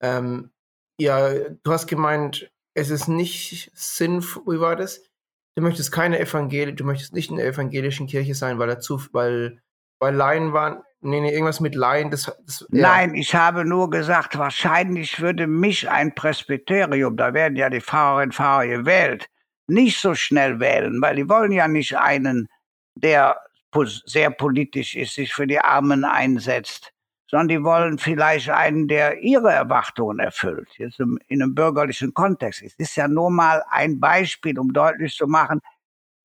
Ähm, ja, du hast gemeint, es ist nicht sinnvoll, wie war das? Du möchtest keine Evangelie, du möchtest nicht in der evangelischen Kirche sein, weil dazu, weil, weil Laien waren, nee, nee, irgendwas mit Laien, das, das ja. Nein, ich habe nur gesagt, wahrscheinlich würde mich ein Presbyterium, da werden ja die Pfarrerinnen und Pfarrer gewählt, nicht so schnell wählen, weil die wollen ja nicht einen, der sehr politisch ist, sich für die Armen einsetzt, sondern die wollen vielleicht einen, der ihre Erwartungen erfüllt, jetzt in einem bürgerlichen Kontext. Es ist ja nur mal ein Beispiel, um deutlich zu machen,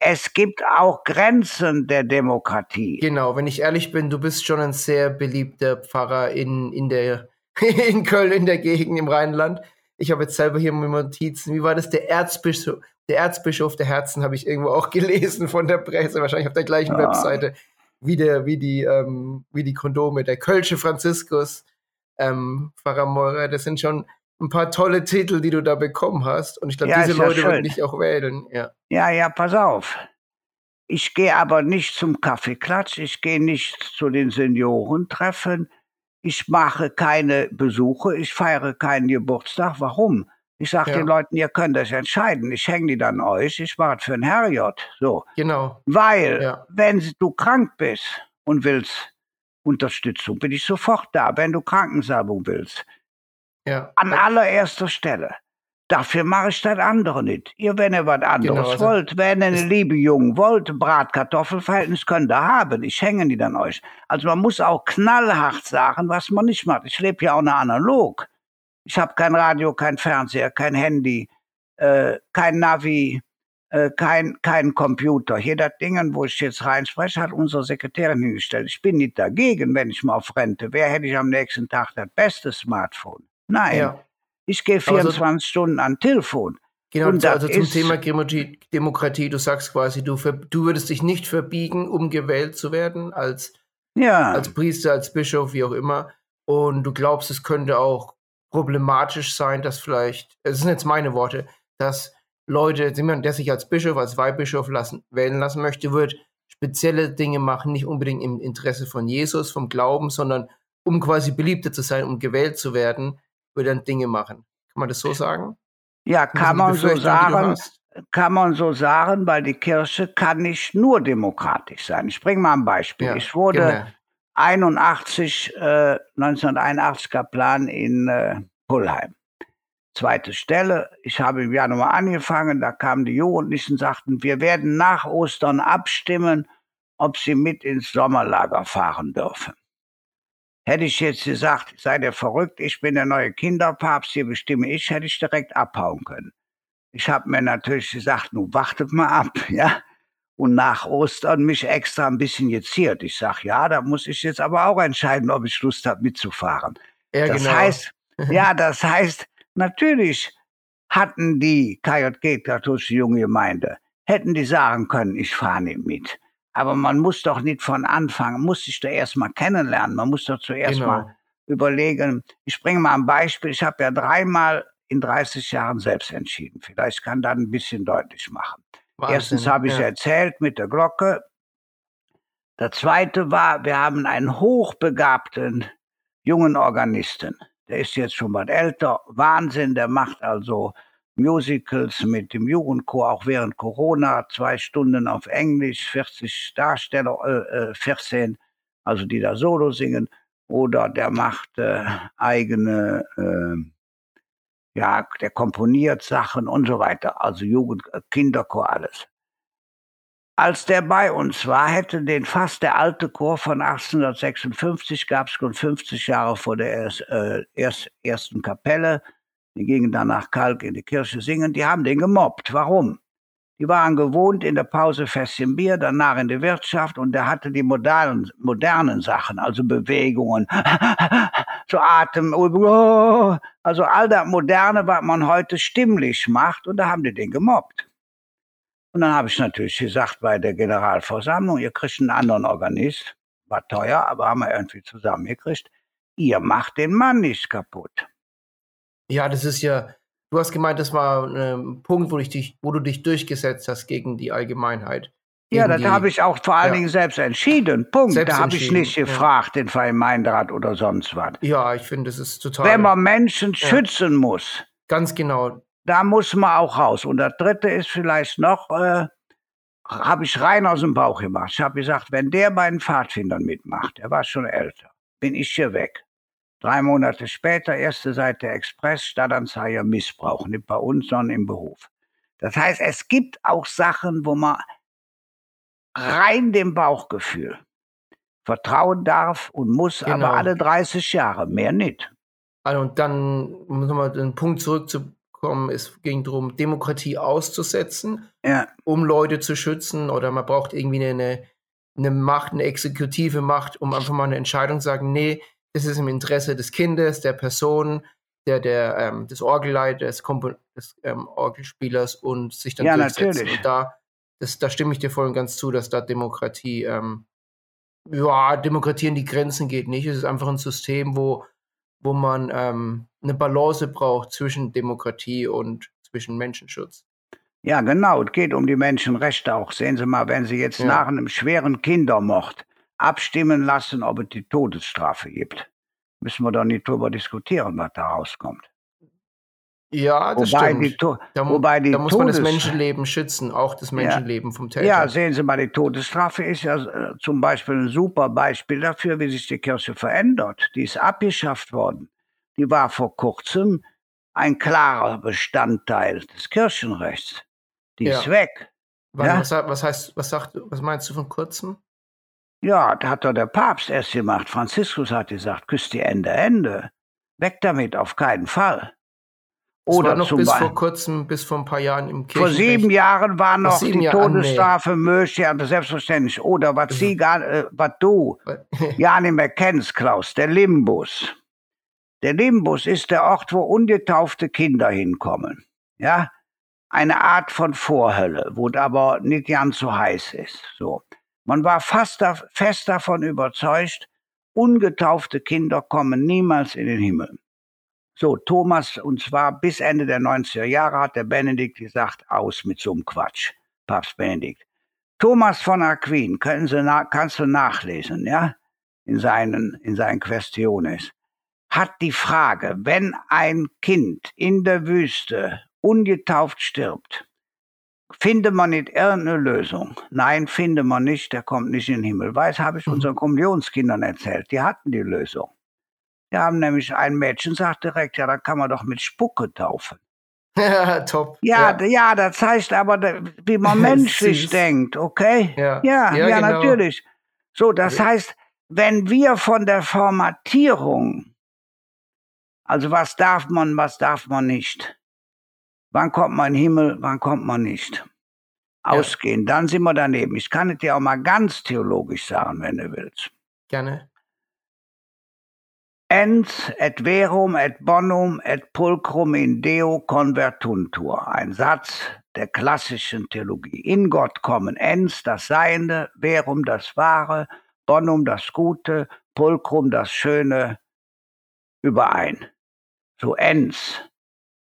es gibt auch Grenzen der Demokratie. Genau, wenn ich ehrlich bin, du bist schon ein sehr beliebter Pfarrer in, in, der, [LAUGHS] in Köln, in der Gegend im Rheinland. Ich habe jetzt selber hier meine Notizen. Wie war das? Der Erzbischof, der Erzbischof der Herzen habe ich irgendwo auch [LAUGHS] gelesen von der Presse, wahrscheinlich auf der gleichen ah. Webseite wie, der, wie, die, ähm, wie die Kondome. Der Kölsche Franziskus, ähm, Pfarrer Meurer, das sind schon ein paar tolle Titel, die du da bekommen hast. Und ich glaube, ja, diese Leute ja würden dich auch wählen. Ja, ja, ja pass auf. Ich gehe aber nicht zum Kaffeeklatsch, ich gehe nicht zu den Seniorentreffen, ich mache keine Besuche, ich feiere keinen Geburtstag. Warum? Ich sage ja. den Leuten, ihr könnt euch entscheiden. Ich hänge die dann euch. Ich mache für ein Herrjott. So. Genau. Weil, ja. wenn du krank bist und willst Unterstützung, bin ich sofort da. Wenn du Krankensalbung willst, ja. an allererster Stelle. Dafür mache ich das andere nicht. Ihr, wenn ihr was anderes genau, wollt, wenn ihr eine liebe Jungen wollt, Bratkartoffelverhältnis könnt ihr haben. Ich hänge die dann euch. Also man muss auch knallhart sagen, was man nicht macht. Ich lebe ja auch eine analog. Ich habe kein Radio, kein Fernseher, kein Handy, äh, kein Navi, äh, kein, kein Computer. Hier das Ding, wo ich jetzt reinspreche, hat unsere Sekretärin hingestellt. Ich bin nicht dagegen, wenn ich mal auf Rente wäre, hätte ich am nächsten Tag das beste Smartphone. Nein, ja. Ich gehe 24 so, Stunden an Telefon. Genau, und also zum Thema Demokratie, du sagst quasi, du, du würdest dich nicht verbiegen, um gewählt zu werden als, ja. als Priester, als Bischof, wie auch immer. Und du glaubst, es könnte auch problematisch sein, dass vielleicht, es sind jetzt meine Worte, dass Leute, jemand, der sich als Bischof, als Weihbischof lassen, wählen lassen möchte, wird spezielle Dinge machen, nicht unbedingt im Interesse von Jesus, vom Glauben, sondern um quasi beliebter zu sein, um gewählt zu werden, wird dann Dinge machen. Kann man das so sagen? Ja, kann man so sagen. Kann man so sagen, weil die Kirche kann nicht nur demokratisch sein. Ich bringe mal ein Beispiel. Ja, ich wurde genau. 81, äh, 1981 Kaplan in äh, Pullheim. Zweite Stelle. Ich habe im Januar angefangen, da kamen die Jugendlichen und sagten, wir werden nach Ostern abstimmen, ob sie mit ins Sommerlager fahren dürfen. Hätte ich jetzt gesagt, seid ihr verrückt, ich bin der neue Kinderpapst, hier bestimme ich, hätte ich direkt abhauen können. Ich habe mir natürlich gesagt, nun wartet mal ab, [LAUGHS] ja und nach Ostern mich extra ein bisschen geziert. Ich sage, ja, da muss ich jetzt aber auch entscheiden, ob ich Lust habe mitzufahren. Ja, das genau. heißt, [LAUGHS] ja, das heißt, natürlich hatten die KJG, katholische junge Gemeinde, hätten die sagen können, ich fahre nicht mit. Aber man muss doch nicht von Anfang, muss sich da erstmal kennenlernen. Man muss doch zuerst genau. mal überlegen. Ich bringe mal ein Beispiel. Ich habe ja dreimal in 30 Jahren selbst entschieden. Vielleicht kann das ein bisschen deutlich machen. Wahnsinn, Erstens habe ich ja. erzählt mit der Glocke. Der zweite war, wir haben einen hochbegabten jungen Organisten. Der ist jetzt schon mal älter. Wahnsinn, der macht also Musicals mit dem Jugendchor, auch während Corona, zwei Stunden auf Englisch, 40 Darsteller, äh, 14, äh, also die da Solo singen. Oder der macht äh, eigene äh, ja, der komponiert Sachen und so weiter, also Jugend, äh, Kinderchor, alles. Als der bei uns war, hätte den fast der alte Chor von 1856, gab es schon 50 Jahre vor der erst, äh, erst, ersten Kapelle, die gingen dann nach Kalk in die Kirche singen, die haben den gemobbt. Warum? Die waren gewohnt in der Pause Fässchen Bier, danach in der Wirtschaft und der hatte die modernen, modernen Sachen, also Bewegungen, [LAUGHS] so Atem, also all das Moderne, was man heute stimmlich macht und da haben die den gemobbt. Und dann habe ich natürlich gesagt bei der Generalversammlung, ihr kriegt einen anderen Organist. War teuer, aber haben wir irgendwie zusammengekriegt. Ihr macht den Mann nicht kaputt. Ja, das ist ja, du hast gemeint, das war ein Punkt, wo, dich, wo du dich durchgesetzt hast gegen die Allgemeinheit. Ja, das habe ich auch vor allen ja. Dingen selbst entschieden. Punkt. Selbst da habe ich nicht gefragt, ja. den Vereinmeinderat oder sonst was. Ja, ich finde, das ist total. Wenn man Menschen ja. schützen muss. Ganz genau. Da muss man auch raus. Und das dritte ist vielleicht noch, äh, habe ich rein aus dem Bauch gemacht. Ich habe gesagt, wenn der bei den Pfadfindern mitmacht, er war schon älter, bin ich hier weg. Drei Monate später, erste Seite Express, Stadtanzeiger Missbrauch. Nicht bei uns, sondern im Beruf. Das heißt, es gibt auch Sachen, wo man rein dem Bauchgefühl vertrauen darf und muss, genau. aber alle 30 Jahre, mehr nicht. Also und dann, um nochmal den Punkt zurückzukommen, es ging darum, Demokratie auszusetzen, ja. um Leute zu schützen oder man braucht irgendwie eine, eine Macht, eine exekutive Macht, um einfach mal eine Entscheidung zu sagen, nee, ist im Interesse des Kindes, der Person, der, der, ähm, des Orgelleiters, des, des ähm, Orgelspielers und sich dann ja, durchsetzen. Natürlich. Und da das, da stimme ich dir voll und ganz zu, dass da Demokratie, ähm, ja, Demokratie in die Grenzen geht nicht. Es ist einfach ein System, wo, wo man ähm, eine Balance braucht zwischen Demokratie und zwischen Menschenschutz. Ja, genau. Es geht um die Menschenrechte auch. Sehen Sie mal, wenn Sie jetzt ja. nach einem schweren Kindermord abstimmen lassen, ob es die Todesstrafe gibt, müssen wir doch nicht drüber diskutieren, was da rauskommt. Ja, das wobei stimmt. Die, da, wobei die da muss man das Menschenleben schützen, auch das Menschenleben ja. vom Täter. Ja, sehen Sie mal, die Todesstrafe ist ja äh, zum Beispiel ein super Beispiel dafür, wie sich die Kirche verändert. Die ist abgeschafft worden. Die war vor kurzem ein klarer Bestandteil des Kirchenrechts. Die ja. ist weg. Was, ja? was, was, heißt, was, sagt, was meinst du von kurzem? Ja, da hat doch der Papst erst gemacht. Franziskus hat gesagt, küsst die Ende, Ende. Weg damit, auf keinen Fall. Oder war noch bis Beispiel. vor kurzem, bis vor ein paar Jahren im Kirchenrecht. Vor sieben Jahren war noch die Jahr Todesstrafe möglich, ja, selbstverständlich. Oder was Sie gar, äh, was du [LAUGHS] ja nicht mehr kennst, Klaus, der Limbus. Der Limbus ist der Ort, wo ungetaufte Kinder hinkommen. Ja, eine Art von Vorhölle, wo es aber nicht ganz so heiß ist. So, man war fast da, fest davon überzeugt, ungetaufte Kinder kommen niemals in den Himmel. So, Thomas, und zwar bis Ende der 90er Jahre hat der Benedikt gesagt, aus mit so einem Quatsch, Papst Benedikt. Thomas von Aquin, können Sie kannst du nachlesen, ja, in seinen, in seinen Questiones, hat die Frage, wenn ein Kind in der Wüste ungetauft stirbt, finde man nicht irgendeine Lösung? Nein, finde man nicht, der kommt nicht in den Himmel. Weiß, habe ich mhm. unseren Kommunionskindern erzählt, die hatten die Lösung. Wir haben nämlich ein Mädchen, sagt direkt, ja, da kann man doch mit Spucke taufen. Ja, [LAUGHS] top. Ja, ja, ja, das heißt aber, wie man [LAUGHS] menschlich denkt, okay? Ja, ja, ja, ja genau. natürlich. So, das heißt, wenn wir von der Formatierung, also was darf man, was darf man nicht, wann kommt man in den Himmel, wann kommt man nicht, ausgehen, dann sind wir daneben. Ich kann es dir auch mal ganz theologisch sagen, wenn du willst. Gerne ens et verum et bonum et pulcrum in Deo convertuntur. Ein Satz der klassischen Theologie. In Gott kommen ens das Seiende, verum das Wahre, bonum das Gute, pulcrum das Schöne überein. So ens.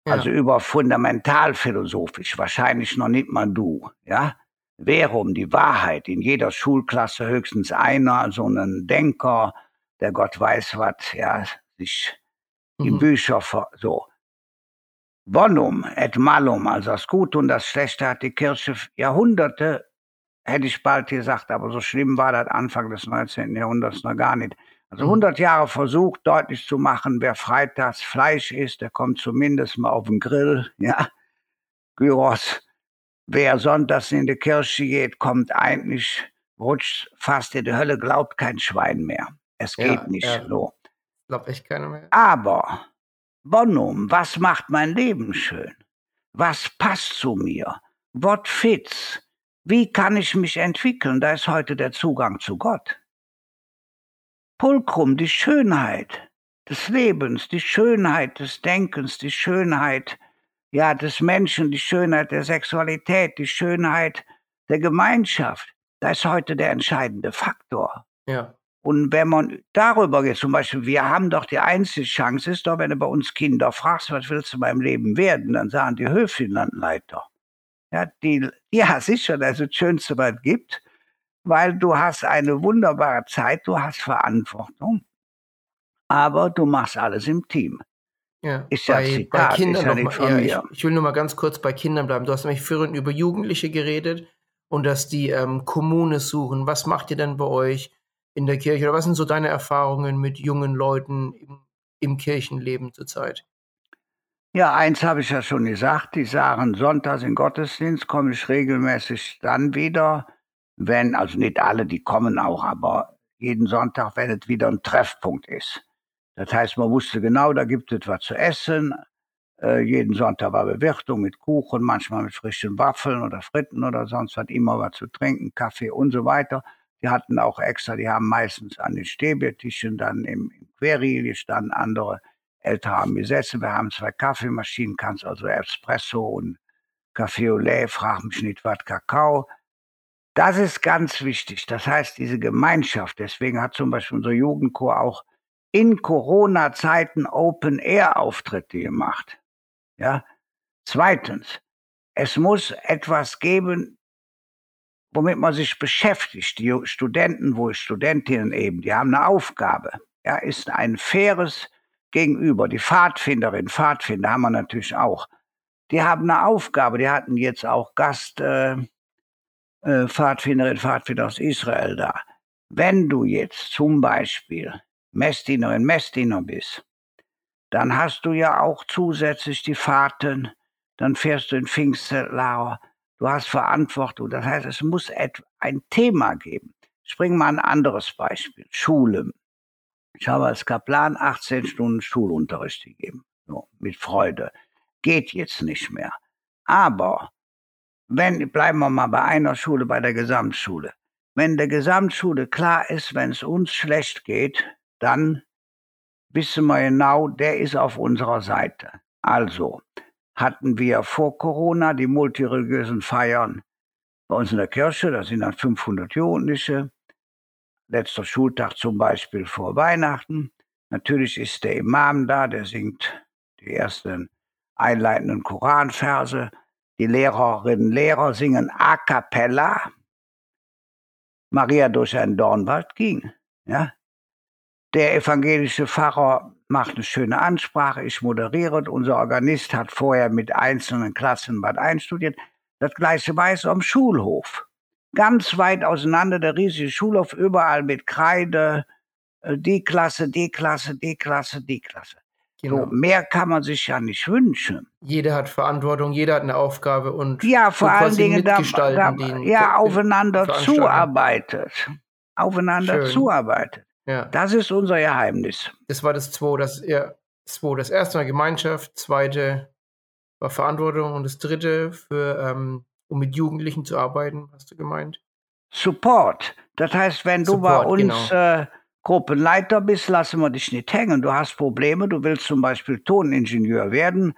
Ja. Also über fundamentalphilosophisch, wahrscheinlich noch nicht mal du, ja? Verum, die Wahrheit, in jeder Schulklasse höchstens einer, so ein Denker, der Gott weiß was, ja, sich die mhm. Bücher so. Bonum et malum, also das Gute und das Schlechte hat die Kirche Jahrhunderte, hätte ich bald gesagt, aber so schlimm war das Anfang des 19. Jahrhunderts noch gar nicht. Also 100 mhm. Jahre versucht deutlich zu machen, wer freitags Fleisch isst, der kommt zumindest mal auf den Grill, [LAUGHS] ja, Gyros. Wer sonntags in die Kirche geht, kommt eigentlich, rutscht fast in die Hölle, glaubt kein Schwein mehr. Es geht ja, nicht ja. so. Glaub ich keiner mehr. Aber, Bonum, was macht mein Leben schön? Was passt zu mir? What fits? Wie kann ich mich entwickeln? Da ist heute der Zugang zu Gott. Pulchrum, die Schönheit des Lebens, die Schönheit des Denkens, die Schönheit ja, des Menschen, die Schönheit der Sexualität, die Schönheit der Gemeinschaft. Da ist heute der entscheidende Faktor. Ja. Und wenn man darüber geht, zum Beispiel, wir haben doch die einzige Chance, ist doch, wenn du bei uns Kinder fragst, was willst du beim Leben werden, dann sagen die Höfchenlandleiter. Ja, die, ja, sicher, das ist das Schönste, was es gibt, weil du hast eine wunderbare Zeit, du hast Verantwortung, aber du machst alles im Team. Ja, ist ja bei, Zitat, bei Kindern ja noch mal, ja, ich, ich, will nur mal ganz kurz bei Kindern bleiben. Du hast nämlich vorhin über Jugendliche geredet und dass die ähm, Kommune suchen. Was macht ihr denn bei euch? in der Kirche? Oder was sind so deine Erfahrungen mit jungen Leuten im, im Kirchenleben zurzeit? Ja, eins habe ich ja schon gesagt, die sagen, sonntags in Gottesdienst komme ich regelmäßig dann wieder, wenn, also nicht alle, die kommen auch, aber jeden Sonntag, wenn es wieder ein Treffpunkt ist. Das heißt, man wusste genau, da gibt es was zu essen. Äh, jeden Sonntag war Bewirtung mit Kuchen, manchmal mit frischen Waffeln oder Fritten oder sonst was, immer was zu trinken, Kaffee und so weiter. Die hatten auch extra, die haben meistens an den Stäbetischen dann im, im Queril standen andere Ältere haben gesessen. Wir haben zwei Kaffeemaschinen, kannst also Espresso und Kaffee au lait, frag mich nicht was, Kakao. Das ist ganz wichtig. Das heißt, diese Gemeinschaft, deswegen hat zum Beispiel unser Jugendchor auch in Corona-Zeiten Open-Air-Auftritte gemacht. Ja. Zweitens, es muss etwas geben, womit man sich beschäftigt. Die Studenten, wo Studentinnen eben, die haben eine Aufgabe. Ja, ist ein faires Gegenüber. Die Pfadfinderin, Pfadfinder haben wir natürlich auch. Die haben eine Aufgabe. Die hatten jetzt auch Gast, äh, äh, Pfadfinderin, Pfadfinder aus Israel da. Wenn du jetzt zum Beispiel Messdienerin, Messdiener bist, dann hast du ja auch zusätzlich die Fahrten, dann fährst du in Pfingstlager, Du hast Verantwortung. Das heißt, es muss ein Thema geben. Ich bringe mal ein anderes Beispiel. Schule. Ich habe als Kaplan 18 Stunden Schulunterricht gegeben. So, mit Freude. Geht jetzt nicht mehr. Aber wenn, bleiben wir mal bei einer Schule, bei der Gesamtschule. Wenn der Gesamtschule klar ist, wenn es uns schlecht geht, dann wissen wir genau, der ist auf unserer Seite. Also, hatten wir vor Corona die multireligiösen Feiern bei uns in der Kirche. Da sind dann 500 Jugendliche. Letzter Schultag zum Beispiel vor Weihnachten. Natürlich ist der Imam da, der singt die ersten einleitenden Koranverse. Die Lehrerinnen und Lehrer singen a cappella. Maria durch einen Dornwald ging. Ja? Der evangelische Pfarrer macht eine schöne Ansprache, ich moderiere. Unser Organist hat vorher mit einzelnen Klassen was einstudiert. Das gleiche es am Schulhof. Ganz weit auseinander, der riesige Schulhof, überall mit Kreide, äh, die Klasse, die Klasse, die Klasse, die Klasse. Genau. So, mehr kann man sich ja nicht wünschen. Jeder hat Verantwortung, jeder hat eine Aufgabe und ja, vor allen Dingen da, da, ja, aufeinander zuarbeitet. Aufeinander Schön. zuarbeitet. Ja. Das ist unser Geheimnis. Das war das zwei, das, ja, zwei. Das erste war Gemeinschaft, zweite war Verantwortung und das dritte für, ähm, um mit Jugendlichen zu arbeiten, hast du gemeint? Support. Das heißt, wenn du Support, bei uns genau. äh, Gruppenleiter bist, lassen wir dich nicht hängen. Du hast Probleme, du willst zum Beispiel Toningenieur werden.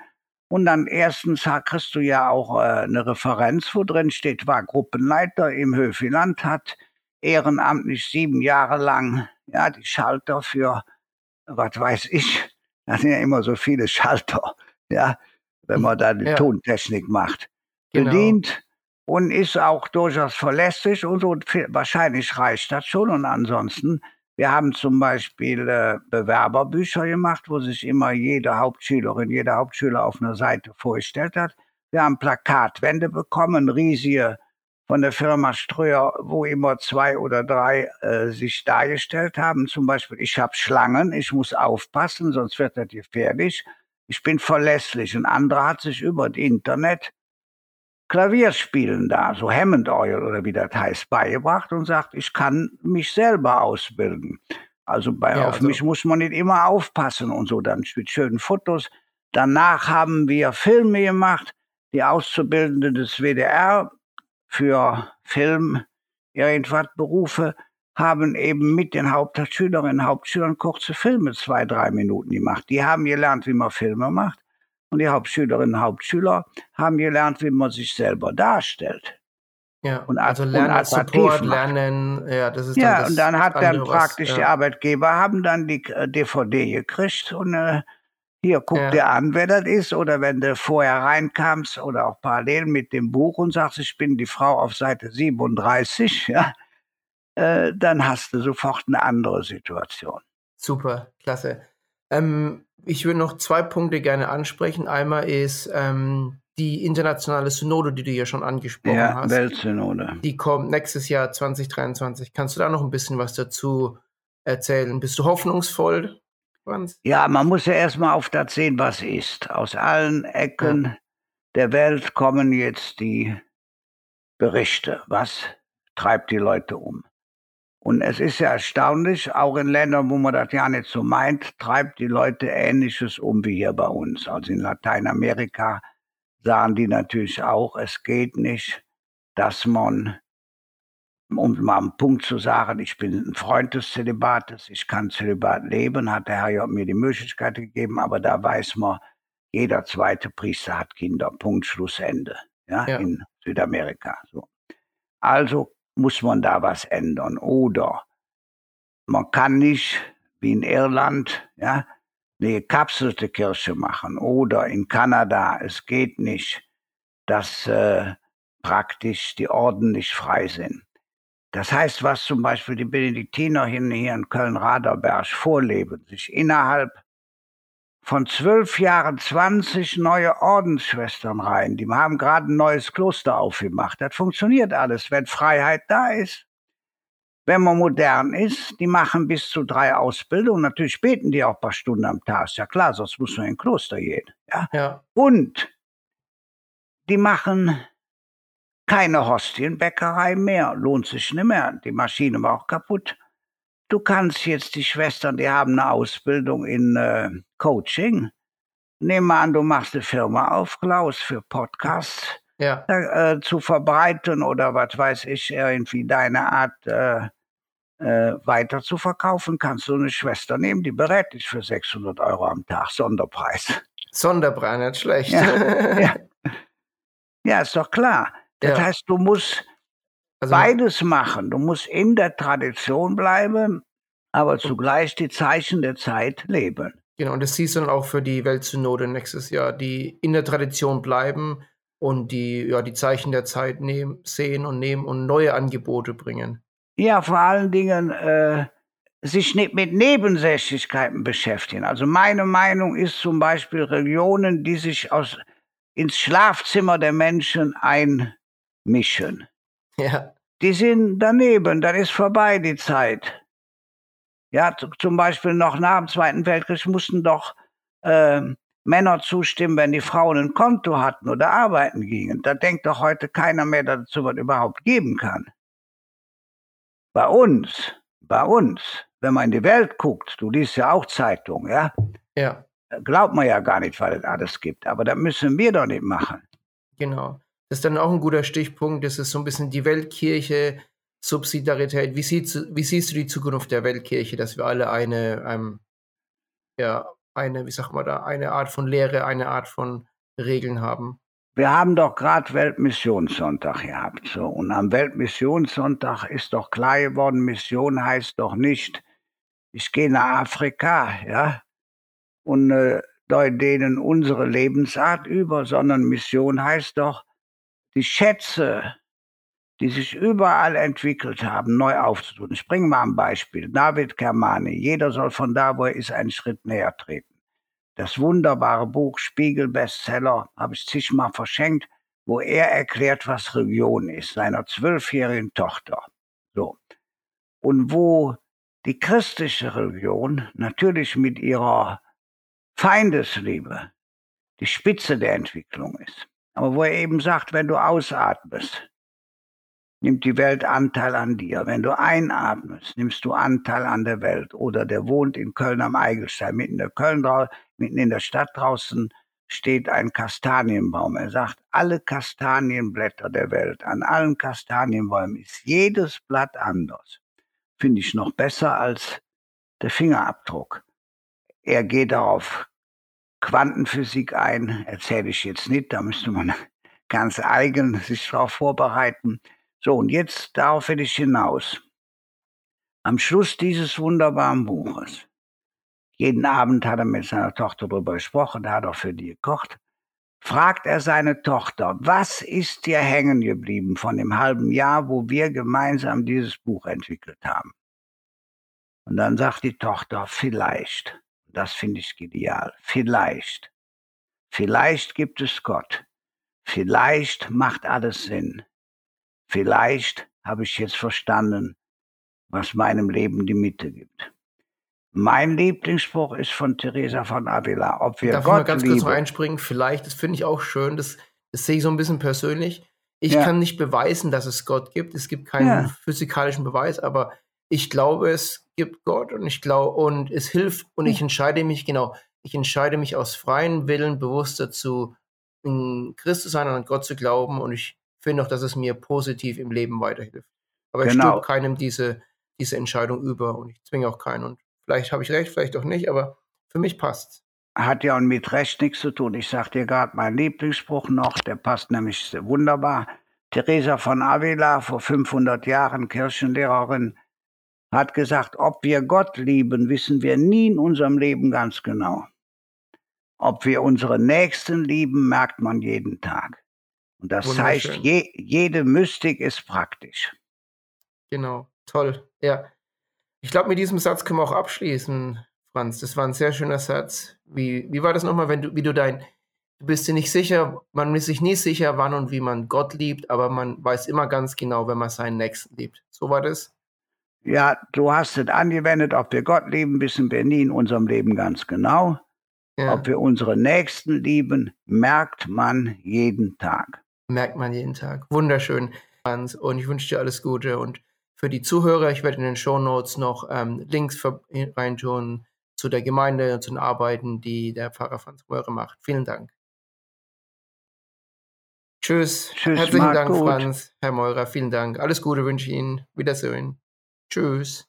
Und dann erstens kriegst du ja auch äh, eine Referenz, wo drin steht, war Gruppenleiter im Höfiland, hat ehrenamtlich sieben Jahre lang ja, die Schalter für, was weiß ich, [LAUGHS] das sind ja immer so viele Schalter, ja, wenn man da die ja. Tontechnik macht, genau. bedient und ist auch durchaus verlässlich und so. Wahrscheinlich reicht das schon. Und ansonsten, wir haben zum Beispiel äh, Bewerberbücher gemacht, wo sich immer jede Hauptschülerin, jeder Hauptschüler auf einer Seite vorgestellt hat. Wir haben Plakatwände bekommen, riesige von der Firma Ströer, wo immer zwei oder drei äh, sich dargestellt haben. Zum Beispiel, ich habe Schlangen, ich muss aufpassen, sonst wird das gefährlich. Ich bin verlässlich. Ein anderer hat sich über das Internet Klavierspielen da, so Hammond Oil oder wie das heißt, beigebracht und sagt, ich kann mich selber ausbilden. Also bei, ja, auf also mich muss man nicht immer aufpassen und so, dann mit schönen Fotos. Danach haben wir Filme gemacht. Die Auszubildende des WDR für Film, irgendwas Berufe, haben eben mit den Hauptschülerinnen und Hauptschülern kurze Filme, zwei, drei Minuten gemacht. Die haben gelernt, wie man Filme macht. Und die Hauptschülerinnen und Hauptschüler haben gelernt, wie man sich selber darstellt. Ja, und also lernen, Support, macht. lernen, ja, das ist dann Ja, und dann hat dann praktisch was, ja. die Arbeitgeber haben dann die DVD äh, gekriegt und äh, hier, guck ja. dir an, wer das ist. Oder wenn du vorher reinkamst oder auch parallel mit dem Buch und sagst, ich bin die Frau auf Seite 37, [LAUGHS] ja, äh, dann hast du sofort eine andere Situation. Super, klasse. Ähm, ich würde noch zwei Punkte gerne ansprechen. Einmal ist ähm, die internationale Synode, die du ja schon angesprochen ja, hast. Weltsynode. Die kommt nächstes Jahr 2023. Kannst du da noch ein bisschen was dazu erzählen? Bist du hoffnungsvoll? Franz? Ja, man muss ja erstmal auf das sehen, was ist. Aus allen Ecken ja. der Welt kommen jetzt die Berichte. Was treibt die Leute um? Und es ist ja erstaunlich, auch in Ländern, wo man das ja nicht so meint, treibt die Leute Ähnliches um wie hier bei uns. Also in Lateinamerika sahen die natürlich auch, es geht nicht, dass man, um mal einen Punkt zu sagen, ich bin ein Freund des Zölibates, ich kann Zölibat leben, hat der Herr ja mir die Möglichkeit gegeben, aber da weiß man, jeder zweite Priester hat Kinder, Punkt, Schluss, Ende, ja, ja. in Südamerika. So. Also muss man da was ändern. Oder man kann nicht, wie in Irland, ja, eine gekapselte Kirche machen. Oder in Kanada, es geht nicht, dass äh, praktisch die Orden nicht frei sind. Das heißt, was zum Beispiel die Benediktiner hier in Köln-Raderberg vorleben, sich innerhalb von zwölf Jahren 20 neue Ordensschwestern rein. Die haben gerade ein neues Kloster aufgemacht. Das funktioniert alles, wenn Freiheit da ist. Wenn man modern ist, die machen bis zu drei Ausbildungen. Natürlich beten die auch ein paar Stunden am Tag. Ist ja klar, sonst muss man in ein Kloster gehen. Ja? ja. Und die machen keine Hostienbäckerei mehr. Lohnt sich nicht mehr. Die Maschine war auch kaputt. Du kannst jetzt die Schwestern, die haben eine Ausbildung in äh, Coaching. Nehmen wir an, du machst eine Firma auf, Klaus, für Podcasts ja. äh, zu verbreiten oder was weiß ich, irgendwie deine Art äh, äh, weiter zu verkaufen. Kannst du eine Schwester nehmen, die berät dich für 600 Euro am Tag, Sonderpreis. Sonderpreis, nicht schlecht. Ja, ja. [LAUGHS] ja ist doch klar. Das heißt, du musst also, Beides machen. Du musst in der Tradition bleiben, aber zugleich die Zeichen der Zeit leben. Genau, und das siehst du dann auch für die Weltsynode nächstes Jahr, die in der Tradition bleiben und die, ja, die Zeichen der Zeit nehmen, sehen und nehmen und neue Angebote bringen. Ja, vor allen Dingen äh, sich nicht mit Nebensächlichkeiten beschäftigen. Also meine Meinung ist zum Beispiel Religionen, die sich aus, ins Schlafzimmer der Menschen einmischen. Ja. Die sind daneben, dann ist vorbei die Zeit. Ja, zum Beispiel noch nach dem Zweiten Weltkrieg mussten doch äh, Männer zustimmen, wenn die Frauen ein Konto hatten oder arbeiten gingen. Da denkt doch heute keiner mehr dazu, was überhaupt geben kann. Bei uns, bei uns, wenn man in die Welt guckt, du liest ja auch Zeitungen, ja? Ja. Glaubt man ja gar nicht, weil es alles gibt. Aber das müssen wir doch nicht machen. Genau. Das ist dann auch ein guter Stichpunkt. Das ist so ein bisschen die Weltkirche, Subsidiarität. Wie, siehst, wie siehst du die Zukunft der Weltkirche, dass wir alle eine, ähm, ja, eine, wie sagt man da, eine Art von Lehre, eine Art von Regeln haben? Wir haben doch gerade Weltmissionssonntag gehabt. So. Und am Weltmissionssonntag ist doch klar geworden, Mission heißt doch nicht, ich gehe nach Afrika, ja, und äh, denen unsere Lebensart über, sondern Mission heißt doch, die Schätze, die sich überall entwickelt haben, neu aufzutun. Ich bringe mal ein Beispiel. David Kermani. Jeder soll von da, wo er ist, einen Schritt näher treten. Das wunderbare Buch Spiegel Bestseller habe ich zigmal verschenkt, wo er erklärt, was Religion ist, seiner zwölfjährigen Tochter. So. Und wo die christliche Religion natürlich mit ihrer Feindesliebe die Spitze der Entwicklung ist. Aber wo er eben sagt, wenn du ausatmest, nimmt die Welt Anteil an dir. Wenn du einatmest, nimmst du Anteil an der Welt. Oder der wohnt in Köln am Eigelstein, mitten in der Köln, mitten in der Stadt draußen steht ein Kastanienbaum. Er sagt, alle Kastanienblätter der Welt, an allen Kastanienbäumen ist jedes Blatt anders. Finde ich noch besser als der Fingerabdruck. Er geht darauf Quantenphysik ein, erzähle ich jetzt nicht, da müsste man [LAUGHS] ganz eigen sich darauf vorbereiten. So, und jetzt darauf will ich hinaus. Am Schluss dieses wunderbaren Buches, jeden Abend hat er mit seiner Tochter darüber gesprochen, da hat er für die gekocht, fragt er seine Tochter, was ist dir hängen geblieben von dem halben Jahr, wo wir gemeinsam dieses Buch entwickelt haben? Und dann sagt die Tochter, vielleicht, das finde ich genial, vielleicht, vielleicht gibt es Gott, vielleicht macht alles Sinn, vielleicht habe ich jetzt verstanden, was meinem Leben die Mitte gibt. Mein Lieblingsspruch ist von Teresa von Avila. Ob wir Darf Gott ich mal ganz lieben, kurz noch einspringen? Vielleicht, das finde ich auch schön, das, das sehe ich so ein bisschen persönlich. Ich Ja. kann nicht beweisen, dass es Gott gibt. Es gibt keinen Ja. physikalischen Beweis, aber ich glaube, es gibt Gott und ich glaube, und es hilft und ich entscheide mich, genau, ich entscheide mich aus freiem Willen bewusst dazu, in Christus zu sein und an Gott zu glauben und ich finde auch, dass es mir positiv im Leben weiterhilft. Aber ich Genau. stülpe keinem diese, diese Entscheidung über und ich zwinge auch keinen. Und vielleicht habe ich recht, vielleicht auch nicht, aber für mich passt. hat ja mit Recht nichts zu tun. Ich sag dir gerade meinen Lieblingsspruch noch, der passt nämlich sehr wunderbar. Teresa von Avila, vor 500 Jahren Kirchenlehrerin, hat gesagt, ob wir Gott lieben, wissen wir nie in unserem Leben ganz genau. Ob wir unsere Nächsten lieben, merkt man jeden Tag. Und das heißt, je, jede Mystik ist praktisch. Genau, toll. Ja. Ich glaube, mit diesem Satz können wir auch abschließen, Franz. Das war ein sehr schöner Satz. Wie, wie war das nochmal, wenn du, wie du dein, du bist dir nicht sicher, man ist sich nie sicher, wann und wie man Gott liebt, aber man weiß immer ganz genau, wenn man seinen Nächsten liebt. So war das? Ja, du hast es angewendet, ob wir Gott lieben, wissen wir nie in unserem Leben ganz genau. Ja. Ob wir unsere Nächsten lieben, merkt man jeden Tag. Merkt man jeden Tag. Wunderschön, Franz. Und ich wünsche dir alles Gute. Und für die Zuhörer, ich werde in den Show Notes noch ähm, Links ver- reintun zu der Gemeinde und zu den Arbeiten, die der Pfarrer Franz Möhre macht. Vielen Dank. Tschüss. Tschüss, Herzlichen Dank, gut. Franz, Herr Meurer. Vielen Dank. Alles Gute wünsche ich Ihnen. Wiedersehen. Tschüss.